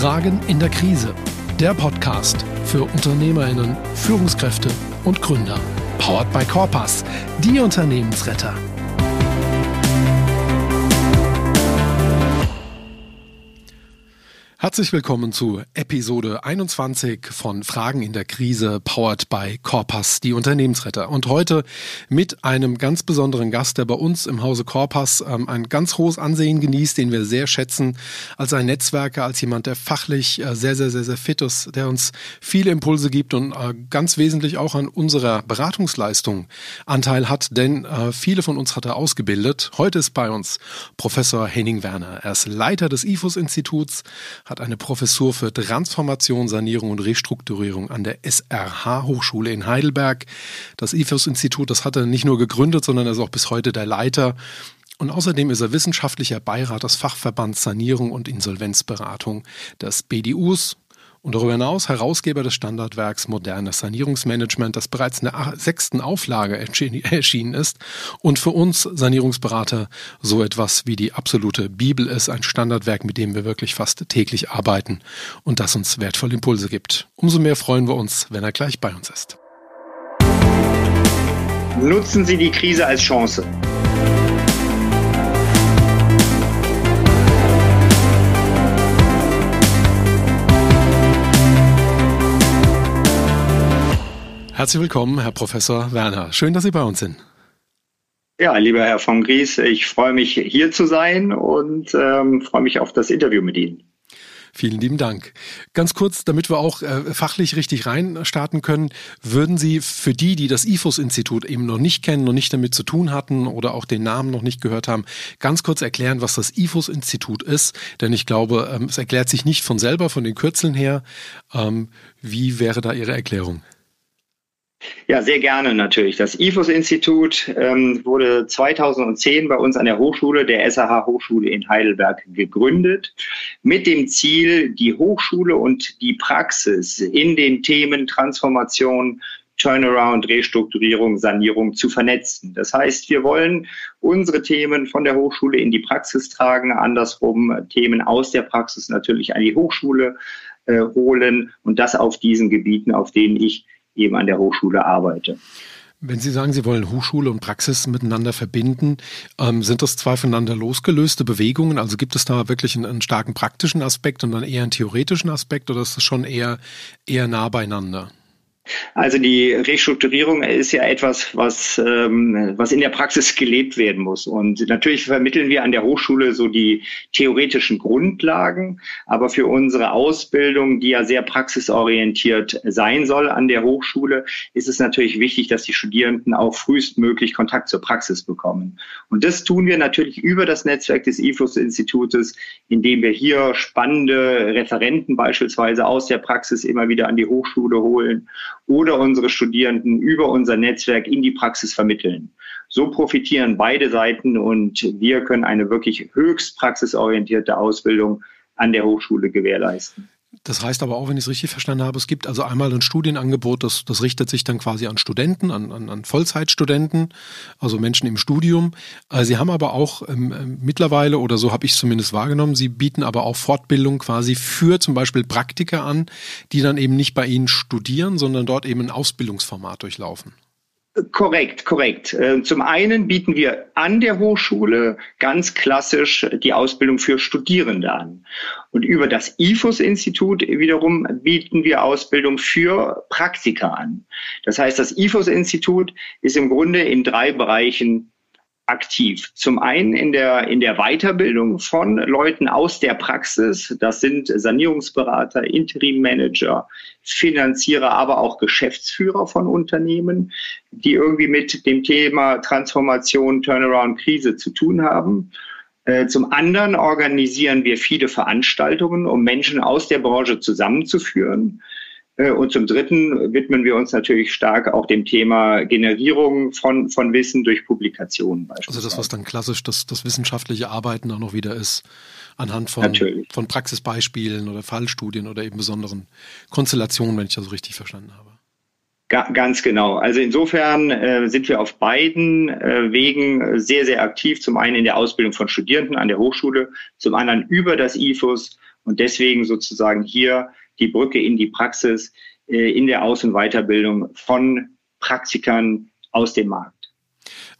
Fragen in der Krise. Der Podcast für Unternehmerinnen, Führungskräfte und Gründer. Powered by Corpus, die Unternehmensretter. Herzlich willkommen zu Episode 21 von Fragen in der Krise, powered by Corpus, die Unternehmensretter. Und heute mit einem ganz besonderen Gast, der bei uns im Hause Corpus ähm, ein ganz hohes Ansehen genießt, den wir sehr schätzen, als ein Netzwerker, als jemand, der fachlich äh, sehr, sehr, sehr, sehr fit ist, der uns viele Impulse gibt und äh, ganz wesentlich auch an unserer Beratungsleistung Anteil hat, denn äh, viele von uns hat er ausgebildet. Heute ist bei uns Professor Henning Werner. Er ist Leiter des IFUS-Instituts, hat eine Professur für Transformation, Sanierung und Restrukturierung an der SRH Hochschule in Heidelberg. Das IFUS-Institut, das hat er nicht nur gegründet, sondern er ist auch bis heute der Leiter. Und außerdem ist er wissenschaftlicher Beirat des Fachverbands Sanierung und Insolvenzberatung des BDUs und darüber hinaus Herausgeber des Standardwerks Modernes Sanierungsmanagement, das bereits in der sechsten Auflage erschienen ist und für uns Sanierungsberater so etwas wie die absolute Bibel ist, ein Standardwerk, mit dem wir wirklich fast täglich arbeiten und das uns wertvolle Impulse gibt. Umso mehr freuen wir uns, wenn er gleich bei uns ist. Nutzen Sie die Krise als Chance. Herzlich willkommen, Herr Professor Werner. Schön, dass Sie bei uns sind. Ja, lieber Herr von Gries, ich freue mich hier zu sein und ähm, freue mich auf das Interview mit Ihnen. Vielen lieben Dank. Ganz kurz, damit wir auch äh, fachlich richtig reinstarten können, würden Sie für die, die das IFUS-Institut eben noch nicht kennen, noch nicht damit zu tun hatten oder auch den Namen noch nicht gehört haben, ganz kurz erklären, was das IFUS-Institut ist? Denn ich glaube, ähm, es erklärt sich nicht von selber, von den Kürzeln her. Ähm, wie wäre da Ihre Erklärung? Ja, sehr gerne natürlich. Das IFUS-Institut ähm, wurde 2010 bei uns an der Hochschule, der SAH Hochschule in Heidelberg, gegründet, mit dem Ziel, die Hochschule und die Praxis in den Themen Transformation, Turnaround, Restrukturierung, Sanierung zu vernetzen. Das heißt, wir wollen unsere Themen von der Hochschule in die Praxis tragen, andersrum Themen aus der Praxis natürlich an die Hochschule äh, holen und das auf diesen Gebieten, auf denen ich eben an der Hochschule arbeite. Wenn Sie sagen, Sie wollen Hochschule und Praxis miteinander verbinden, ähm, sind das zwei voneinander losgelöste Bewegungen? Also gibt es da wirklich einen, einen, starken praktischen Aspekt und dann eher einen theoretischen Aspekt oder ist das schon eher, eher nah beieinander? Also die Restrukturierung ist ja etwas, was, ähm, was in der Praxis gelebt werden muss. Und natürlich vermitteln wir an der Hochschule so die theoretischen Grundlagen, aber für unsere Ausbildung, die ja sehr praxisorientiert sein soll an der Hochschule, ist es natürlich wichtig, dass die Studierenden auch frühestmöglich Kontakt zur Praxis bekommen. Und das tun wir natürlich über das Netzwerk des IFUS-Institutes, indem wir hier spannende Referenten beispielsweise aus der Praxis immer wieder an die Hochschule holen oder unsere Studierenden über unser Netzwerk in die Praxis vermitteln. So profitieren beide Seiten und wir können eine wirklich höchst praxisorientierte Ausbildung an der Hochschule gewährleisten. Das heißt aber auch, wenn ich es richtig verstanden habe, es gibt also einmal ein Studienangebot, das, das richtet sich dann quasi an Studenten, an, an, an Vollzeitstudenten, also Menschen im Studium. Äh, Sie haben aber auch ähm, ähm mittlerweile, oder so habe ich es zumindest wahrgenommen, Sie bieten aber auch Fortbildung quasi für zum Beispiel Praktiker an, die dann eben nicht bei Ihnen studieren, sondern dort eben ein Ausbildungsformat durchlaufen. Korrekt, korrekt. Äh, zum einen bieten wir an der Hochschule ganz klassisch die Ausbildung für Studierende an. Und über das IFUS-Institut wiederum bieten wir Ausbildung für Praktiker an. Das heißt, das IFUS-Institut ist im Grunde in drei Bereichen aktiv. Zum einen in der, in der Weiterbildung von Leuten aus der Praxis. Das sind Sanierungsberater, Interimmanager, Finanzierer, aber auch Geschäftsführer von Unternehmen, die irgendwie mit dem Thema Transformation, Turnaround, Krise zu tun haben. Äh, zum anderen organisieren wir viele Veranstaltungen, um Menschen aus der Branche zusammenzuführen. Äh, und zum Dritten widmen wir uns natürlich stark auch dem Thema Generierung von, von Wissen durch Publikationen beispielsweise. Also das, was dann klassisch das, das wissenschaftliche Arbeiten auch noch wieder ist, anhand von, von Praxisbeispielen oder Fallstudien oder eben besonderen Konstellationen, wenn ich das richtig verstanden habe. Ganz genau. Also insofern äh, sind wir auf beiden äh, Wegen sehr, sehr aktiv. Zum einen in der Ausbildung von Studierenden an der Hochschule, zum anderen über das IFUS Und deswegen sozusagen hier die Brücke in die Praxis, äh, in der Aus- und Weiterbildung von Praktikern aus dem Markt.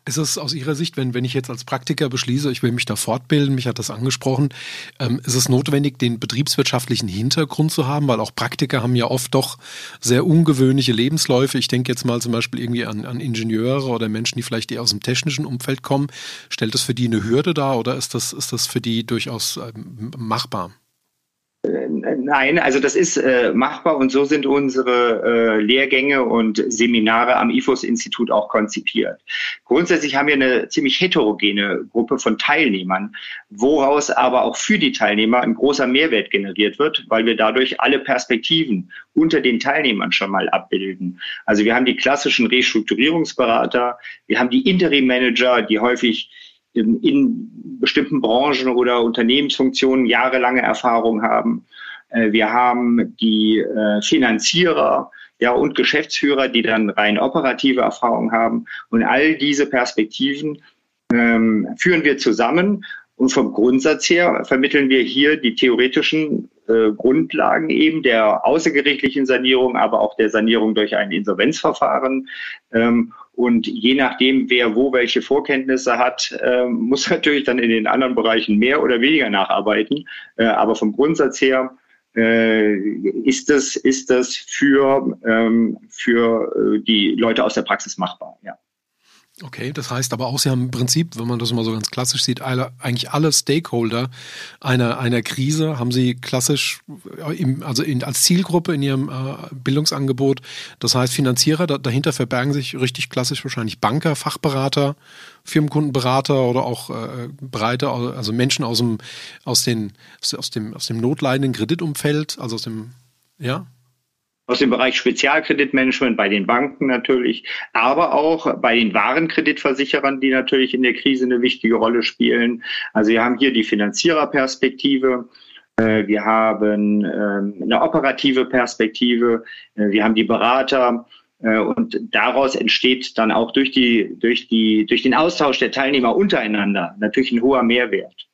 Ist es aus Ihrer Sicht, wenn, wenn ich jetzt als Praktiker beschließe, ich will mich da fortbilden, mich hat das angesprochen, ähm, ist es notwendig, den betriebswirtschaftlichen Hintergrund zu haben? Weil auch Praktiker haben ja oft doch sehr ungewöhnliche Lebensläufe. Ich denke jetzt mal zum Beispiel irgendwie an, an Ingenieure oder Menschen, die vielleicht eher aus dem technischen Umfeld kommen. Stellt das für die eine Hürde dar oder ist das, ist das für die durchaus ähm, machbar? Nein, also das ist äh, machbar und so sind unsere äh, Lehrgänge und Seminare am IFOS-Institut auch konzipiert. Grundsätzlich haben wir eine ziemlich heterogene Gruppe von Teilnehmern, woraus aber auch für die Teilnehmer ein großer Mehrwert generiert wird, weil wir dadurch alle Perspektiven unter den Teilnehmern schon mal abbilden. Also wir haben die klassischen Restrukturierungsberater, wir haben die Interim-Manager, die häufig in, bestimmten Branchen oder Unternehmensfunktionen jahrelange Erfahrung haben. Äh, wir haben die äh, Finanzierer ja, und Geschäftsführer, die dann rein operative Erfahrung haben. Und all diese Perspektiven ähm, führen wir zusammen. Und vom Grundsatz her vermitteln wir hier die theoretischen äh, Grundlagen eben der außergerichtlichen Sanierung, aber auch der Sanierung durch ein Insolvenzverfahren. Ähm, und je nachdem, wer wo welche Vorkenntnisse hat, äh, muss natürlich dann in den anderen Bereichen mehr oder weniger nacharbeiten. Äh, aber vom Grundsatz her äh, ist das, ist das für, ähm, für äh, die Leute aus der Praxis machbar. Ja. Okay, das heißt aber auch, Sie haben im Prinzip, wenn man das mal so ganz klassisch sieht, alle, eigentlich alle Stakeholder einer, einer Krise haben Sie klassisch, im, also in, als Zielgruppe in Ihrem äh, Bildungsangebot. Das heißt, Finanzierer, da, dahinter verbergen sich richtig klassisch wahrscheinlich Banker, Fachberater, Firmenkundenberater oder auch äh, Breite, also Menschen aus dem, aus, den, aus, dem, aus dem notleidenden Kreditumfeld, also aus dem, ja? Aus dem Bereich Spezialkreditmanagement bei den Banken natürlich, aber auch bei den Warenkreditversicherern, die natürlich in der Krise eine wichtige Rolle spielen. Also wir haben hier die Finanziererperspektive. Äh, wir haben ähm, eine operative Perspektive. Äh, wir haben die Berater. Äh, und daraus entsteht dann auch durch die, durch die, durch den Austausch der Teilnehmer untereinander natürlich ein hoher Mehrwert.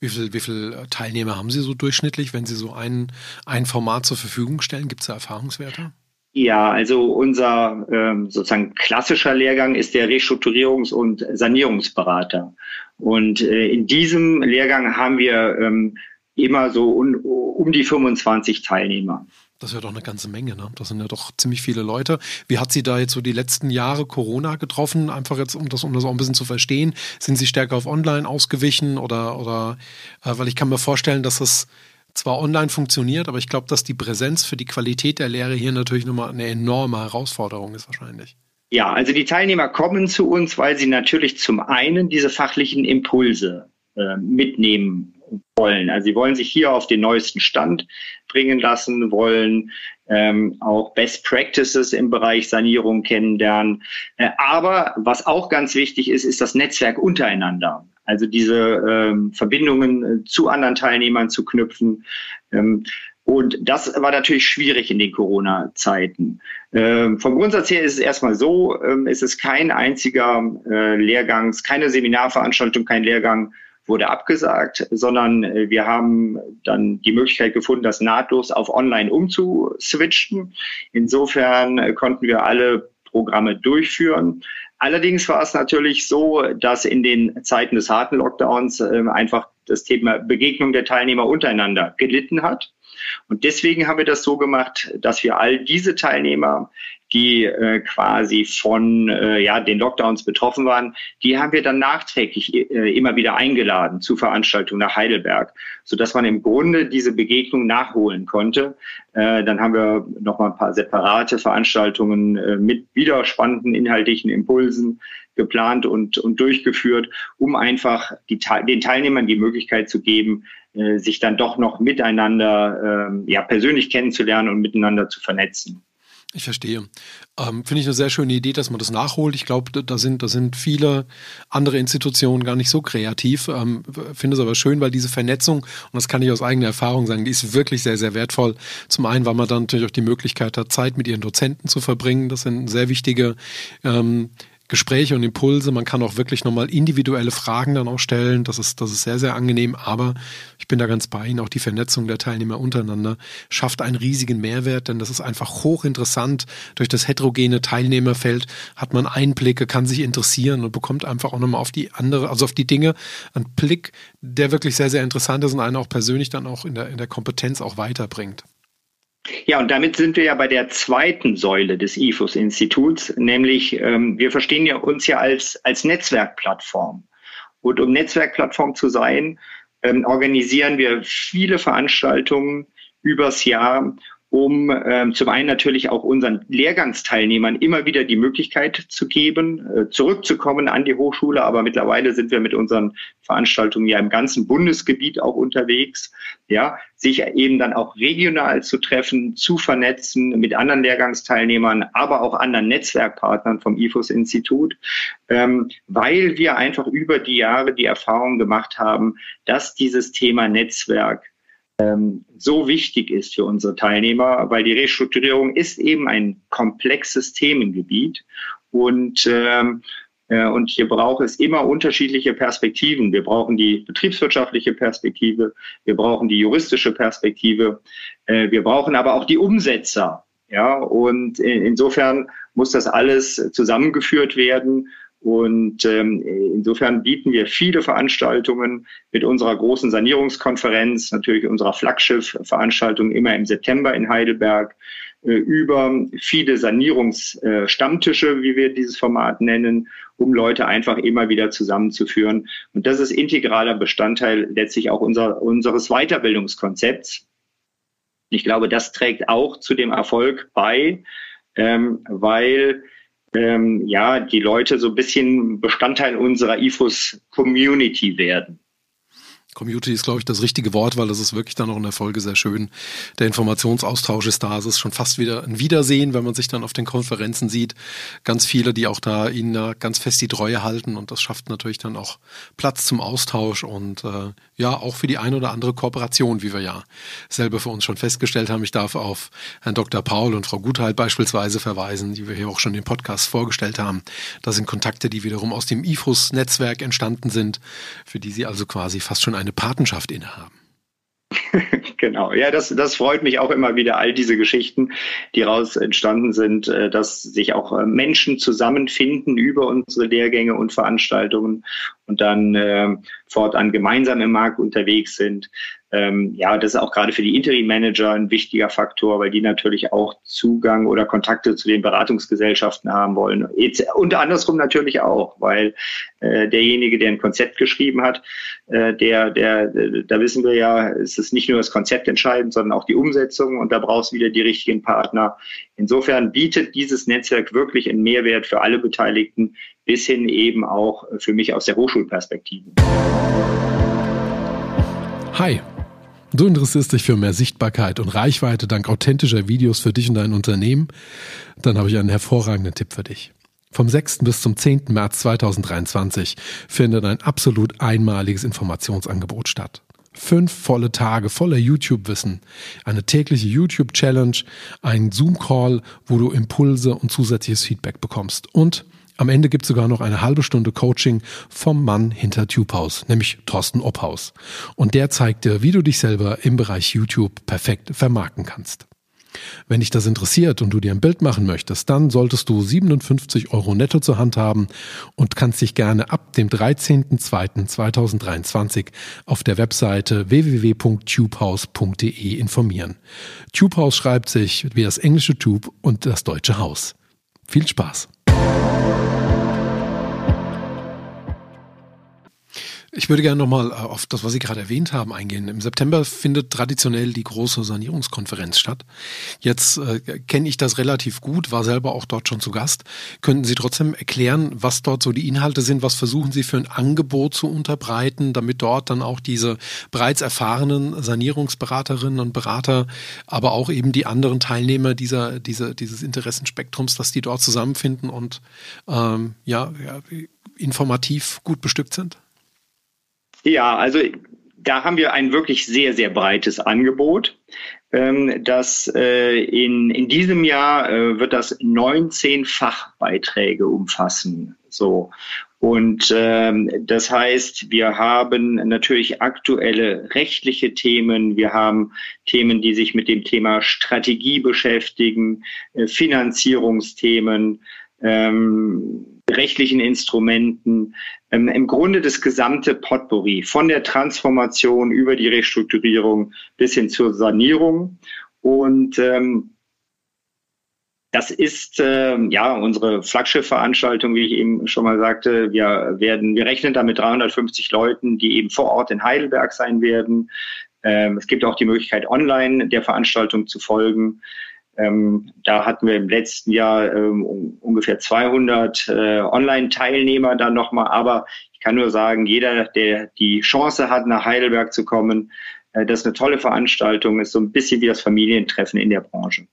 Wie viele wie viel äh, Teilnehmer haben Sie so durchschnittlich, wenn Sie so ein, ein Format zur Verfügung stellen? Gibt es da Erfahrungswerte? Ja, also unser ähm, sozusagen klassischer Lehrgang ist der Restrukturierungs- und Sanierungsberater. Und äh, in diesem Lehrgang haben wir ähm, immer so un, um die 25 Teilnehmer. Das ist ja doch eine ganze Menge, ne? Das sind ja doch ziemlich viele Leute. Wie hat Sie da jetzt so die letzten Jahre Corona getroffen? Einfach jetzt, um das, um das auch ein bisschen zu verstehen. Sind Sie stärker auf Online ausgewichen oder, oder, äh, weil ich kann mir vorstellen, dass das zwar online funktioniert, aber ich glaube, dass die Präsenz für die Qualität der Lehre hier natürlich nochmal eine enorme Herausforderung ist wahrscheinlich. Ja, also die Teilnehmer kommen zu uns, weil sie natürlich zum einen diese fachlichen Impulse äh, mitnehmen wollen. Also sie wollen sich hier auf den neuesten Stand bringen lassen, wollen ähm, auch Best Practices im Bereich Sanierung kennenlernen. Äh, aber was auch ganz wichtig ist, ist das Netzwerk untereinander. Also diese ähm, Verbindungen äh, zu anderen Teilnehmern zu knüpfen. Ähm, und das war natürlich schwierig in den Corona-Zeiten. Ähm, vom Grundsatz her ist es erstmal so, ähm, es ist kein einziger äh, Lehrgang, keine Seminarveranstaltung, kein Lehrgang wurde abgesagt, sondern äh, wir haben dann die Möglichkeit gefunden, das nahtlos auf Online umzuswitchen. Insofern äh, konnten wir alle Programme durchführen. Allerdings war es natürlich so, dass in den Zeiten des harten Lockdowns äh, einfach das Thema Begegnung der Teilnehmer untereinander gelitten hat. Und deswegen haben wir das so gemacht, dass wir all diese Teilnehmer, die äh, quasi von äh, ja, den Lockdowns betroffen waren, die haben wir dann nachträglich äh, immer wieder eingeladen zu Veranstaltungen nach Heidelberg, sodass man im Grunde diese Begegnung nachholen konnte. Äh, dann haben wir noch mal ein paar separate Veranstaltungen äh, mit wieder spannenden inhaltlichen Impulsen geplant und, und durchgeführt, um einfach die, den Teilnehmern die Möglichkeit zu geben, äh, sich dann doch noch miteinander äh, ja, persönlich kennenzulernen und miteinander zu vernetzen. Ich verstehe. Ähm, Finde ich eine sehr schöne Idee, dass man das nachholt. Ich glaube, da sind, da sind viele andere Institutionen gar nicht so kreativ. Ähm, Finde es aber schön, weil diese Vernetzung, und das kann ich aus eigener Erfahrung sagen, die ist wirklich sehr, sehr wertvoll. Zum einen, weil man dann natürlich auch die Möglichkeit hat, Zeit mit ihren Dozenten zu verbringen. Das sind sehr wichtige ähm, Gespräche und Impulse. Man kann auch wirklich nochmal individuelle Fragen dann auch stellen. Das ist, das ist sehr, sehr angenehm. Aber ich bin da ganz bei Ihnen. Auch die Vernetzung der Teilnehmer untereinander schafft einen riesigen Mehrwert, denn das ist einfach hochinteressant. Durch das heterogene Teilnehmerfeld hat man Einblicke, kann sich interessieren und bekommt einfach auch nochmal auf die andere, also auf die Dinge einen Blick, der wirklich sehr, sehr interessant ist und einen auch persönlich dann auch in der, in der Kompetenz auch weiterbringt. Ja, und damit sind wir ja bei der zweiten Säule des IFUS-Instituts, nämlich ähm, wir verstehen ja uns ja als, als Netzwerkplattform. Und um Netzwerkplattform zu sein, ähm, organisieren wir viele Veranstaltungen übers Jahr um ähm, zum einen natürlich auch unseren Lehrgangsteilnehmern immer wieder die Möglichkeit zu geben, äh, zurückzukommen an die Hochschule. Aber mittlerweile sind wir mit unseren Veranstaltungen ja im ganzen Bundesgebiet auch unterwegs, ja, sich eben dann auch regional zu treffen, zu vernetzen mit anderen Lehrgangsteilnehmern, aber auch anderen Netzwerkpartnern vom IFUS-Institut, ähm, weil wir einfach über die Jahre die Erfahrung gemacht haben, dass dieses Thema Netzwerk ähm, so wichtig ist für unsere Teilnehmer, weil die Restrukturierung ist eben ein komplexes Themengebiet. Und ähm, äh, und hier braucht es immer unterschiedliche Perspektiven. Wir brauchen die betriebswirtschaftliche Perspektive, wir brauchen die juristische Perspektive, äh, wir brauchen aber auch die Umsetzer. Ja, und insofern muss das alles zusammengeführt werden und ähm, insofern bieten wir viele Veranstaltungen mit unserer großen Sanierungskonferenz, natürlich unserer Flaggschiff-Veranstaltung immer im September in Heidelberg, äh, über viele Sanierungsstammtische, wie wir dieses Format nennen, um Leute einfach immer wieder zusammenzuführen. Und das ist integraler Bestandteil letztlich auch unser, unseres Weiterbildungskonzepts. Ich glaube, das trägt auch zu dem Erfolg bei, ähm, weil ähm, ja, die Leute so ein bisschen Bestandteil unserer IFUS-Community werden. Community ist, glaube ich, das richtige Wort, weil das ist wirklich dann auch in der Folge sehr schön. Der Informationsaustausch ist da. Es ist schon fast wieder ein Wiedersehen, wenn man sich dann auf den Konferenzen sieht. Ganz viele, die auch da ihnen da ganz fest die Treue halten und das schafft natürlich dann auch Platz zum Austausch und äh, ja, auch für die eine oder andere Kooperation, wie wir ja selber für uns schon festgestellt haben. Ich darf auf Herrn Dr. Paul und Frau Guthalt beispielsweise verweisen, die wir hier auch schon im Podcast vorgestellt haben. Das sind Kontakte, die wiederum aus dem IFUS-Netzwerk entstanden sind, für die Sie also quasi fast schon ein eine Patenschaft innehaben. genau, ja, das, das freut mich auch immer wieder, all diese Geschichten, die daraus entstanden sind, äh, dass sich auch äh, Menschen zusammenfinden über unsere Lehrgänge und Veranstaltungen und dann äh, fortan gemeinsam im Markt unterwegs sind. Ähm, ja, das ist auch gerade für die Interim-Manager ein wichtiger Faktor, weil die natürlich auch Zugang oder Kontakte zu den Beratungsgesellschaften haben wollen. Und andersrum natürlich auch, weil äh, derjenige, der ein Konzept geschrieben hat, äh, der, der, da wissen wir ja, es ist nicht nur das Konzept entscheidend, sondern auch die Umsetzung und da brauchst du wieder die richtigen Partner. Insofern bietet dieses Netzwerk wirklich einen Mehrwert für alle Beteiligten, bis hin eben auch für mich aus der Hochschulperspektive. Hi. Du interessierst dich für mehr Sichtbarkeit und Reichweite dank authentischer Videos für dich und dein Unternehmen? Dann habe ich einen hervorragenden Tipp für dich. Vom 6. bis zum 10. März 2023 findet ein absolut einmaliges Informationsangebot statt. Fünf volle Tage voller YouTube-Wissen, eine tägliche YouTube-Challenge, ein Zoom-Call, wo du Impulse und zusätzliches Feedback bekommst und am Ende gibt es sogar noch eine halbe Stunde Coaching vom Mann hinter TubeHaus, nämlich Thorsten Obhaus. Und der zeigt dir, wie du dich selber im Bereich YouTube perfekt vermarkten kannst. Wenn dich das interessiert und du dir ein Bild machen möchtest, dann solltest du 57 Euro netto zur Hand haben und kannst dich gerne ab dem 13.02.2023 auf der Webseite www.tubehouse.de informieren. Tubehouse schreibt sich wie das englische Tube und das deutsche Haus. Viel Spaß! Thank you. Ich würde gerne nochmal auf das, was Sie gerade erwähnt haben, eingehen. Im September findet traditionell die große Sanierungskonferenz statt. Jetzt äh, kenne ich das relativ gut, war selber auch dort schon zu Gast. Könnten Sie trotzdem erklären, was dort so die Inhalte sind? Was versuchen Sie für ein Angebot zu unterbreiten, damit dort dann auch diese bereits erfahrenen Sanierungsberaterinnen und Berater, aber auch eben die anderen Teilnehmer dieser, dieser, dieses Interessenspektrums, dass die dort zusammenfinden und ähm, ja, ja informativ gut bestückt sind? Ja, also da haben wir ein wirklich sehr, sehr breites Angebot. ähm, dass äh, in, in diesem Jahr äh, wird das 19 Fachbeiträge umfassen. So. Und ähm, das heißt, wir haben natürlich aktuelle rechtliche Themen, wir haben Themen, die sich mit dem Thema Strategie beschäftigen, äh, Finanzierungsthemen, ähm, rechtlichen Instrumenten, ähm, im Grunde das gesamte Potpourri von der Transformation über die Restrukturierung bis hin zur Sanierung. Und ähm, das ist äh, ja unsere Flaggschiffveranstaltung, wie ich eben schon mal sagte. Wir werden, wir rechnen da mit 350 Leuten, die eben vor Ort in Heidelberg sein werden. Ähm, es gibt auch die Möglichkeit, online der Veranstaltung zu folgen. Ähm, da hatten wir im letzten Jahr ähm, ungefähr 200 äh, Online-Teilnehmer dann nochmal. Aber ich kann nur sagen, jeder, der die Chance hat, nach Heidelberg zu kommen, äh, das ist eine tolle Veranstaltung, ist so ein bisschen wie das Familientreffen in der Branche.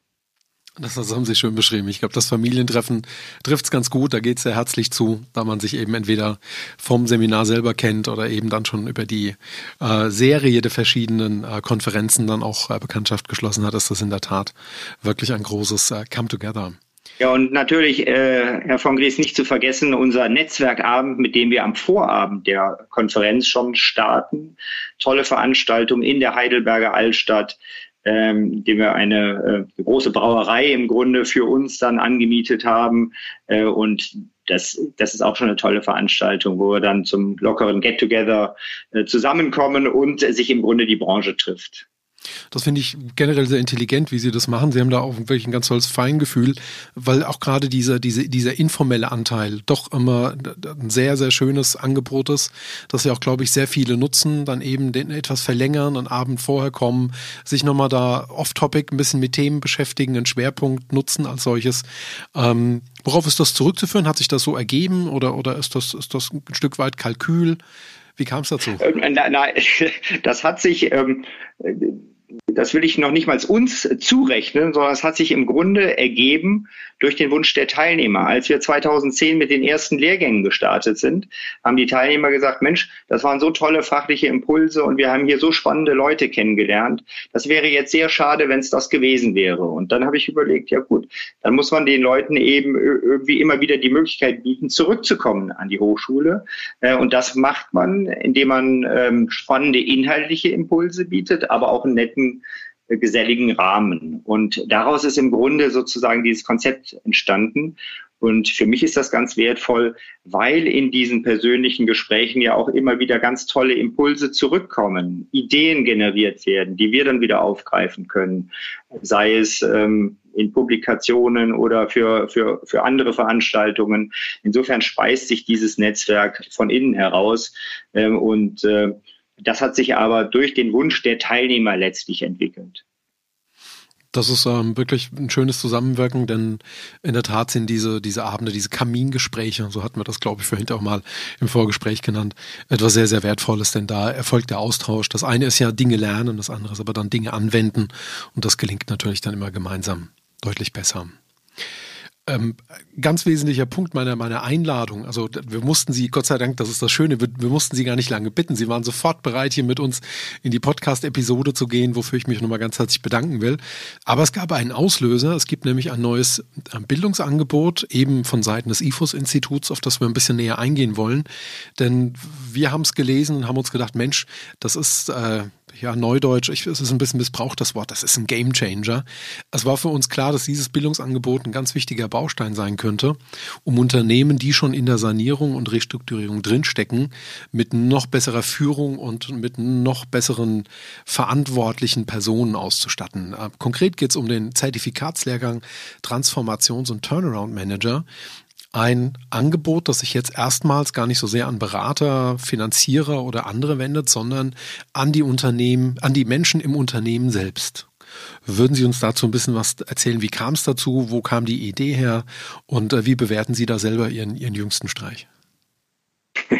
Das, haben Sie schön beschrieben. Ich glaube, das Familientreffen trifft es ganz gut. Da geht es sehr herzlich zu, da man sich eben entweder vom Seminar selber kennt oder eben dann schon über die äh, Serie der verschiedenen äh, Konferenzen dann auch äh, Bekanntschaft geschlossen hat. Ist das in der Tat wirklich ein großes äh, Come Together. Ja, und natürlich, äh, Herr von Gries, nicht zu vergessen, unser Netzwerkabend, mit dem wir am Vorabend der Konferenz schon starten. Tolle Veranstaltung in der Heidelberger Altstadt ähm, dem wir eine äh, große Brauerei im Grunde für uns dann angemietet haben. Äh, und das, das ist auch schon eine tolle Veranstaltung, wo wir dann zum lockeren Get-Together äh, zusammenkommen und sich im Grunde die Branche trifft. Das finde ich generell sehr intelligent, wie Sie das machen. Sie haben da auch wirklich ein ganz tolles Feingefühl, weil auch gerade dieser, diese, dieser informelle Anteil doch immer ein sehr, sehr schönes Angebot ist, das ja auch, glaube ich, sehr viele nutzen, dann eben den etwas verlängern, einen Abend vorher kommen, sich nochmal da off-topic ein bisschen mit Themen beschäftigen, einen Schwerpunkt nutzen als solches. Ähm, worauf ist das zurückzuführen? Hat sich das so ergeben oder, oder ist, das, ist das ein Stück weit Kalkül? Wie kam es dazu? Ähm, nein, nein, das hat sich ähm, das will ich noch nicht mal uns zurechnen, sondern es hat sich im Grunde ergeben durch den Wunsch der Teilnehmer. Als wir 2010 mit den ersten Lehrgängen gestartet sind, haben die Teilnehmer gesagt, Mensch, das waren so tolle fachliche Impulse und wir haben hier so spannende Leute kennengelernt. Das wäre jetzt sehr schade, wenn es das gewesen wäre. Und dann habe ich überlegt, ja gut, dann muss man den Leuten eben irgendwie immer wieder die Möglichkeit bieten, zurückzukommen an die Hochschule. Äh, und das macht man, indem man ähm, spannende inhaltliche Impulse bietet, aber auch einen netten geselligen Rahmen. Und daraus ist im Grunde sozusagen dieses Konzept entstanden. Und für mich ist das ganz wertvoll, weil in diesen persönlichen Gesprächen ja auch immer wieder ganz tolle Impulse zurückkommen, Ideen generiert werden, die wir dann wieder aufgreifen können, sei es ähm, in Publikationen oder für, für, für andere Veranstaltungen. Insofern speist sich dieses Netzwerk von innen heraus. Ähm, und äh, das hat sich aber durch den Wunsch der Teilnehmer letztlich entwickelt. Das ist ähm, wirklich ein schönes Zusammenwirken, denn in der Tat sind diese, diese Abende, diese Kamingespräche, so hatten wir das, glaube ich, vorhin auch mal im Vorgespräch genannt, etwas sehr, sehr Wertvolles, denn da erfolgt der Austausch. Das eine ist ja Dinge lernen, das andere ist aber dann Dinge anwenden und das gelingt natürlich dann immer gemeinsam deutlich besser. Ähm, ganz wesentlicher Punkt meiner, meiner Einladung. Also wir mussten Sie, Gott sei Dank, das ist das Schöne, wir, wir mussten Sie gar nicht lange bitten. Sie waren sofort bereit, hier mit uns in die Podcast-Episode zu gehen, wofür ich mich nochmal ganz herzlich bedanken will. Aber es gab einen Auslöser. Es gibt nämlich ein neues äh, Bildungsangebot, eben von Seiten des IFUS-Instituts, auf das wir ein bisschen näher eingehen wollen. Denn wir haben es gelesen und haben uns gedacht, Mensch, das ist... Äh, ja, Neudeutsch, ich, es ist ein bisschen missbraucht, das Wort, das ist ein Gamechanger. Es war für uns klar, dass dieses Bildungsangebot ein ganz wichtiger Baustein sein könnte, um Unternehmen, die schon in der Sanierung und Restrukturierung drinstecken, mit noch besserer Führung und mit noch besseren verantwortlichen Personen auszustatten. Äh, konkret geht es um den Zertifikatslehrgang Transformations- und Turnaround Manager, ein Angebot, das sich jetzt erstmals gar nicht so sehr an Berater, Finanzierer oder andere wendet, sondern an die Unternehmen, an die Menschen im Unternehmen selbst. Würden Sie uns dazu ein bisschen was erzählen? Wie kam es dazu? Wo kam die Idee her? Und äh, wie bewerten Sie da selber Ihren, Ihren jüngsten Streich?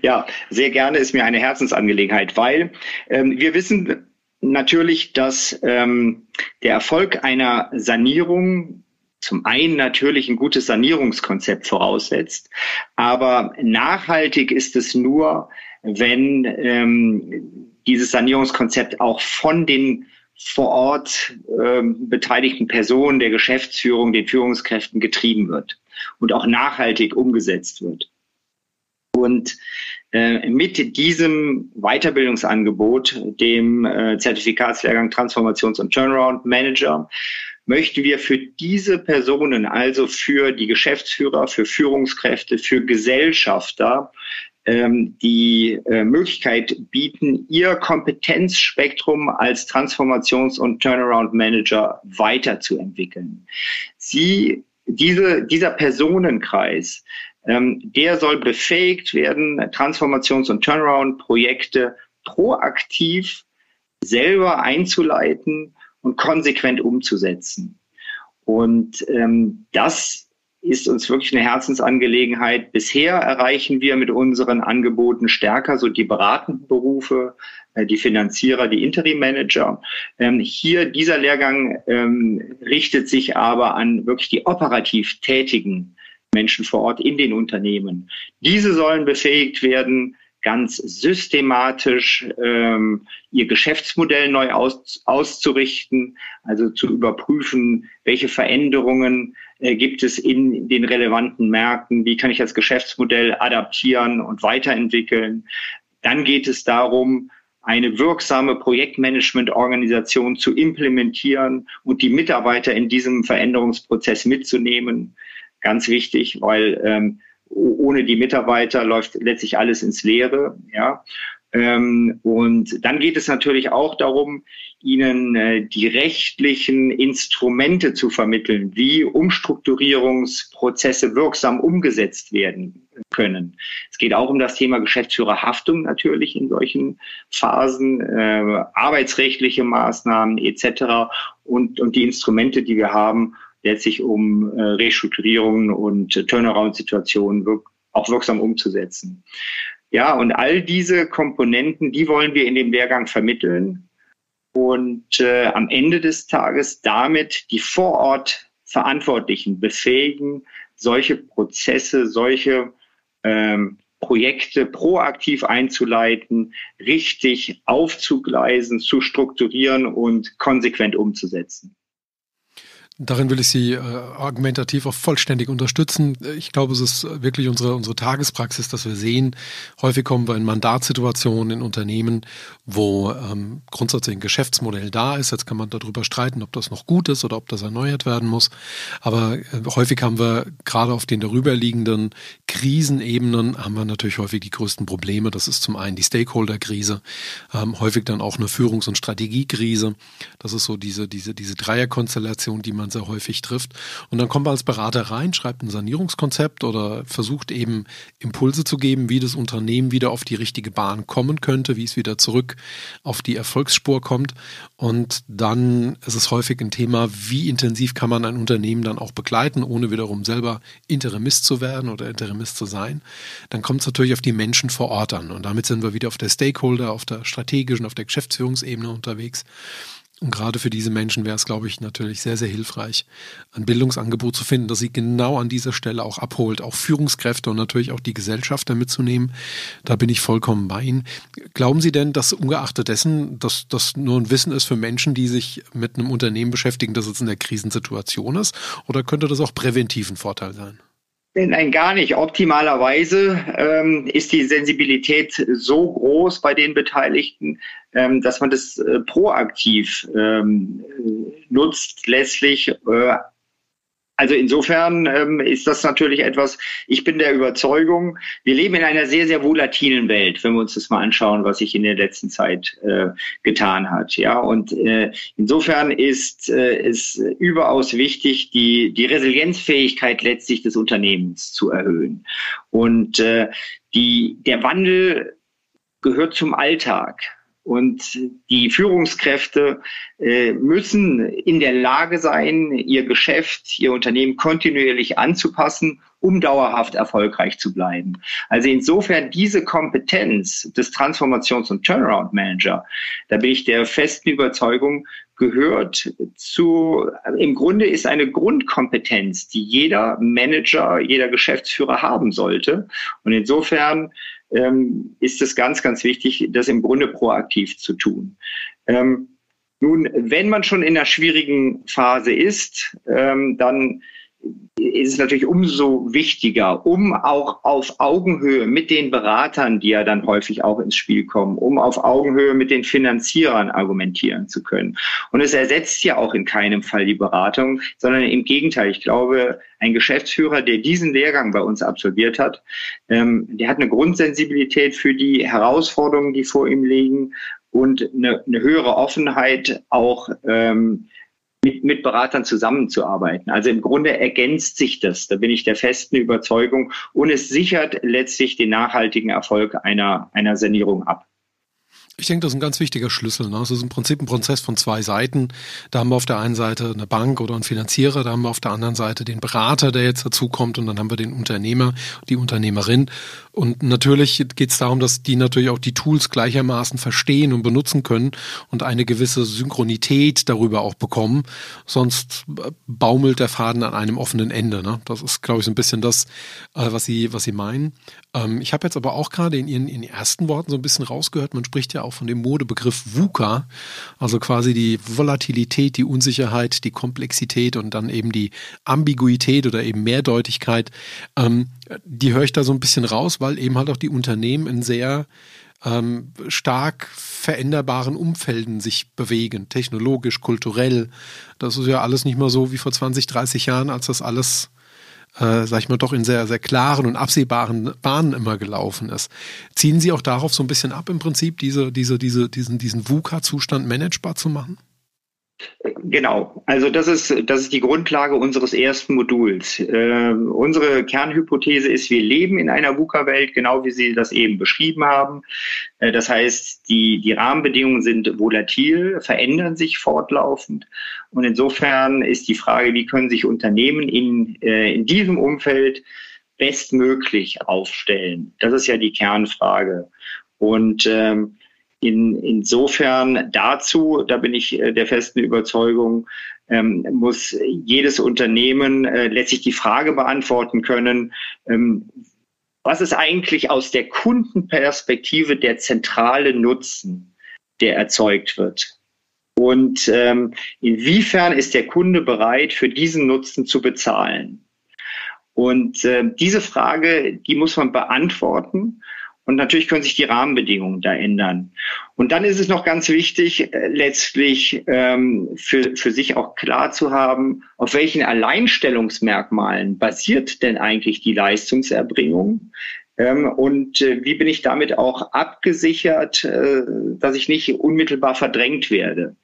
Ja, sehr gerne ist mir eine Herzensangelegenheit, weil ähm, wir wissen natürlich, dass ähm, der Erfolg einer Sanierung zum einen natürlich ein gutes Sanierungskonzept voraussetzt, aber nachhaltig ist es nur, wenn ähm, dieses Sanierungskonzept auch von den vor Ort ähm, beteiligten Personen, der Geschäftsführung, den Führungskräften getrieben wird und auch nachhaltig umgesetzt wird. Und äh, mit diesem Weiterbildungsangebot, dem äh, Zertifikatslehrgang Transformations- und Turnaround Manager, möchten wir für diese Personen, also für die Geschäftsführer, für Führungskräfte, für Gesellschafter, ähm, die äh, Möglichkeit bieten, ihr Kompetenzspektrum als Transformations- und Turnaround-Manager weiterzuentwickeln. Sie, diese, dieser Personenkreis, ähm, der soll befähigt werden, Transformations- und Turnaround-Projekte proaktiv selber einzuleiten und konsequent umzusetzen. Und ähm, das ist uns wirklich eine Herzensangelegenheit. Bisher erreichen wir mit unseren Angeboten stärker so die beratenden Berufe, äh, die Finanzierer, die Interim-Manager. Ähm, hier dieser Lehrgang ähm, richtet sich aber an wirklich die operativ tätigen Menschen vor Ort in den Unternehmen. Diese sollen befähigt werden, ganz systematisch ähm, ihr Geschäftsmodell neu aus, auszurichten, also zu überprüfen, welche Veränderungen äh, gibt es in den relevanten Märkten, wie kann ich das Geschäftsmodell adaptieren und weiterentwickeln. Dann geht es darum, eine wirksame Projektmanagement-Organisation zu implementieren und die Mitarbeiter in diesem Veränderungsprozess mitzunehmen. Ganz wichtig, weil ähm, ohne die Mitarbeiter läuft letztlich alles ins Leere. Ja. Ähm, und dann geht es natürlich auch darum, ihnen äh, die rechtlichen Instrumente zu vermitteln, wie Umstrukturierungsprozesse wirksam umgesetzt werden können. Es geht auch um das Thema Geschäftsführerhaftung natürlich in solchen Phasen, äh, arbeitsrechtliche Maßnahmen etc. Und, und die Instrumente, die wir haben, letztlich um äh, Restrukturierungen und äh, Turnaround-Situationen wirk auch wirksam umzusetzen. Ja, und all diese Komponenten, die wollen wir in dem Lehrgang vermitteln und äh, am Ende des Tages damit die vor Ort Verantwortlichen befähigen, solche Prozesse, solche ähm, Projekte proaktiv einzuleiten, richtig aufzugleisen, zu strukturieren und konsequent umzusetzen. Darin will ich Sie äh, argumentativ auch vollständig unterstützen. Ich glaube, es ist wirklich unsere, unsere Tagespraxis, dass wir sehen, häufig kommen wir in Mandatssituationen in Unternehmen, wo ähm, grundsätzlich ein Geschäftsmodell da ist. Jetzt kann man darüber streiten, ob das noch gut ist oder ob das erneuert werden muss. Aber äh, häufig haben wir gerade auf den darüberliegenden Krisenebenen haben wir natürlich häufig die größten Probleme. Das ist zum einen die Stakeholder-Krise, ähm, häufig dann auch eine Führungs- und Strategiekrise. Das ist so diese, diese, diese Dreierkonstellation, die man sehr häufig trifft. Und dann kommt man als Berater rein, schreibt ein Sanierungskonzept oder versucht eben Impulse zu geben, wie das Unternehmen wieder auf die richtige Bahn kommen könnte, wie es wieder zurück auf die Erfolgsspur kommt. Und dann ist es häufig ein Thema, wie intensiv kann man ein Unternehmen dann auch begleiten, ohne wiederum selber Interimist zu werden oder Interimist zu sein. Dann kommt es natürlich auf die Menschen vor Ort an. Und damit sind wir wieder auf der Stakeholder, auf der strategischen, auf der Geschäftsführungsebene unterwegs. Und gerade für diese Menschen wäre es, glaube ich, natürlich sehr, sehr hilfreich, ein Bildungsangebot zu finden, das sie genau an dieser Stelle auch abholt, auch Führungskräfte und natürlich auch die Gesellschaft mitzunehmen. Da bin ich vollkommen bei Ihnen. Glauben Sie denn, dass ungeachtet dessen, dass das nur ein Wissen ist für Menschen, die sich mit einem Unternehmen beschäftigen, das jetzt in der Krisensituation ist? Oder könnte das auch präventiv ein Vorteil sein? Nein, gar nicht. Optimalerweise ähm, ist die Sensibilität so groß bei den Beteiligten, ähm, dass man das äh, proaktiv ähm, nutzt, letztlich äh, also insofern ähm, ist das natürlich etwas, ich bin der Überzeugung, wir leben in einer sehr, sehr volatilen Welt, wenn wir uns das mal anschauen, was sich in der letzten Zeit äh, getan hat. Ja, und äh, insofern ist äh, es überaus wichtig, die, die Resilienzfähigkeit letztlich des Unternehmens zu erhöhen. Und äh, die, der Wandel gehört zum Alltag. Und die Führungskräfte äh, müssen in der Lage sein, ihr Geschäft, ihr Unternehmen kontinuierlich anzupassen, um dauerhaft erfolgreich zu bleiben. Also insofern diese Kompetenz des Transformations- und Turnaround-Manager, da bin ich der festen Überzeugung, gehört zu, im Grunde ist eine Grundkompetenz, die jeder Manager, jeder Geschäftsführer haben sollte. Und insofern ähm, ist es ganz, ganz wichtig, das im Grunde proaktiv zu tun. Ähm, Nun, wenn man schon in einer schwierigen Phase ist, ähm, dann ist es natürlich umso wichtiger, um auch auf Augenhöhe mit den Beratern, die ja dann häufig auch ins Spiel kommen, um auf Augenhöhe mit den Finanzierern argumentieren zu können. Und es ersetzt ja auch in keinem Fall die Beratung, sondern im Gegenteil. Ich glaube, ein Geschäftsführer, der diesen Lehrgang bei uns absolviert hat, ähm, der hat eine Grundsensibilität für die Herausforderungen, die vor ihm liegen und eine, höhere Offenheit auch ähm, mit, mit Beratern zusammenzuarbeiten. Also im Grunde ergänzt sich das, da bin ich der festen Überzeugung, und es sichert letztlich den nachhaltigen Erfolg einer, einer Sanierung ab. Ich denke, das ist ein ganz wichtiger Schlüssel. Ne? Es ist im Prinzip ein Prozess von zwei Seiten. Da haben wir auf der einen Seite eine Bank oder einen Finanzierer, da haben wir auf der anderen Seite den Berater, der jetzt dazukommt und dann haben wir den Unternehmer, die Unternehmerin. Und natürlich geht es darum, dass die natürlich auch die Tools gleichermaßen verstehen und benutzen können und eine gewisse Synchronität darüber auch bekommen. Sonst baumelt der Faden an einem offenen Ende. Ne? Das ist, glaube ich, so ein bisschen das, äh, was Sie, was Sie meinen. Ähm, ich habe jetzt aber auch gerade in Ihren, in ersten Worten so ein bisschen rausgehört, man spricht ja auch von dem Modebegriff VUCA, also quasi die Volatilität, die Unsicherheit, die Komplexität und dann eben die Ambiguität oder eben Mehrdeutigkeit. Ähm, die höre ich da so ein bisschen raus, weil eben halt auch die Unternehmen in sehr ähm, stark veränderbaren Umfelden sich bewegen, technologisch, kulturell. Das ist ja alles nicht mehr so wie vor 20, 30 Jahren, als das alles äh, sag ich mal, doch in sehr, sehr klaren und absehbaren Bahnen immer gelaufen ist. Ziehen Sie auch darauf so ein bisschen ab, im Prinzip diese, diese, diese, diesen, diesen VUCA-Zustand managebar zu machen? Genau, also das ist, das ist die Grundlage unseres ersten Moduls. Äh, unsere Kernhypothese ist, wir leben in einer VUCA-Welt, genau wie Sie das eben beschrieben haben. Äh, das heißt, die, die Rahmenbedingungen sind volatil, verändern sich fortlaufend. Und insofern ist die Frage, wie können sich Unternehmen in, äh, in diesem Umfeld bestmöglich aufstellen? Das ist ja die Kernfrage. Und ähm, in, insofern dazu, da bin ich äh, der festen Überzeugung, ähm, muss jedes Unternehmen äh, letztlich die Frage beantworten können, ähm, was ist eigentlich aus der Kundenperspektive der zentrale Nutzen, der erzeugt wird? Und ähm, inwiefern ist der Kunde bereit, für diesen Nutzen zu bezahlen? Und äh, diese Frage, die muss man beantworten. Und natürlich können sich die Rahmenbedingungen da ändern. Und dann ist es noch ganz wichtig, äh, letztlich ähm, für, für sich auch klar zu haben, auf welchen Alleinstellungsmerkmalen basiert denn eigentlich die Leistungserbringung? Ähm, und äh, wie bin ich damit auch abgesichert, äh, dass ich nicht unmittelbar verdrängt werde?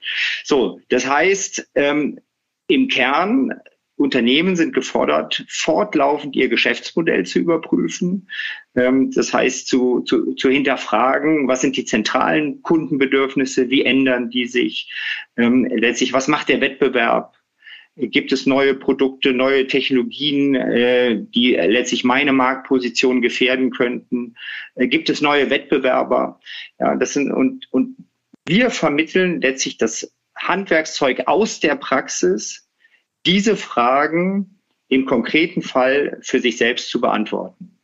So, das heißt, ähm, im Kern Unternehmen sind gefordert, fortlaufend ihr Geschäftsmodell zu überprüfen. Ähm, das heißt, zu, zu, zu hinterfragen, was sind die zentralen Kundenbedürfnisse, wie ändern die sich, ähm, letztlich, was macht der Wettbewerb? Gibt es neue Produkte, neue Technologien, äh, die letztlich meine Marktposition gefährden könnten? Äh, gibt es neue Wettbewerber? Ja, das sind und, und wir vermitteln letztlich das Handwerkszeug aus der Praxis diese Fragen im konkreten Fall für sich selbst zu beantworten.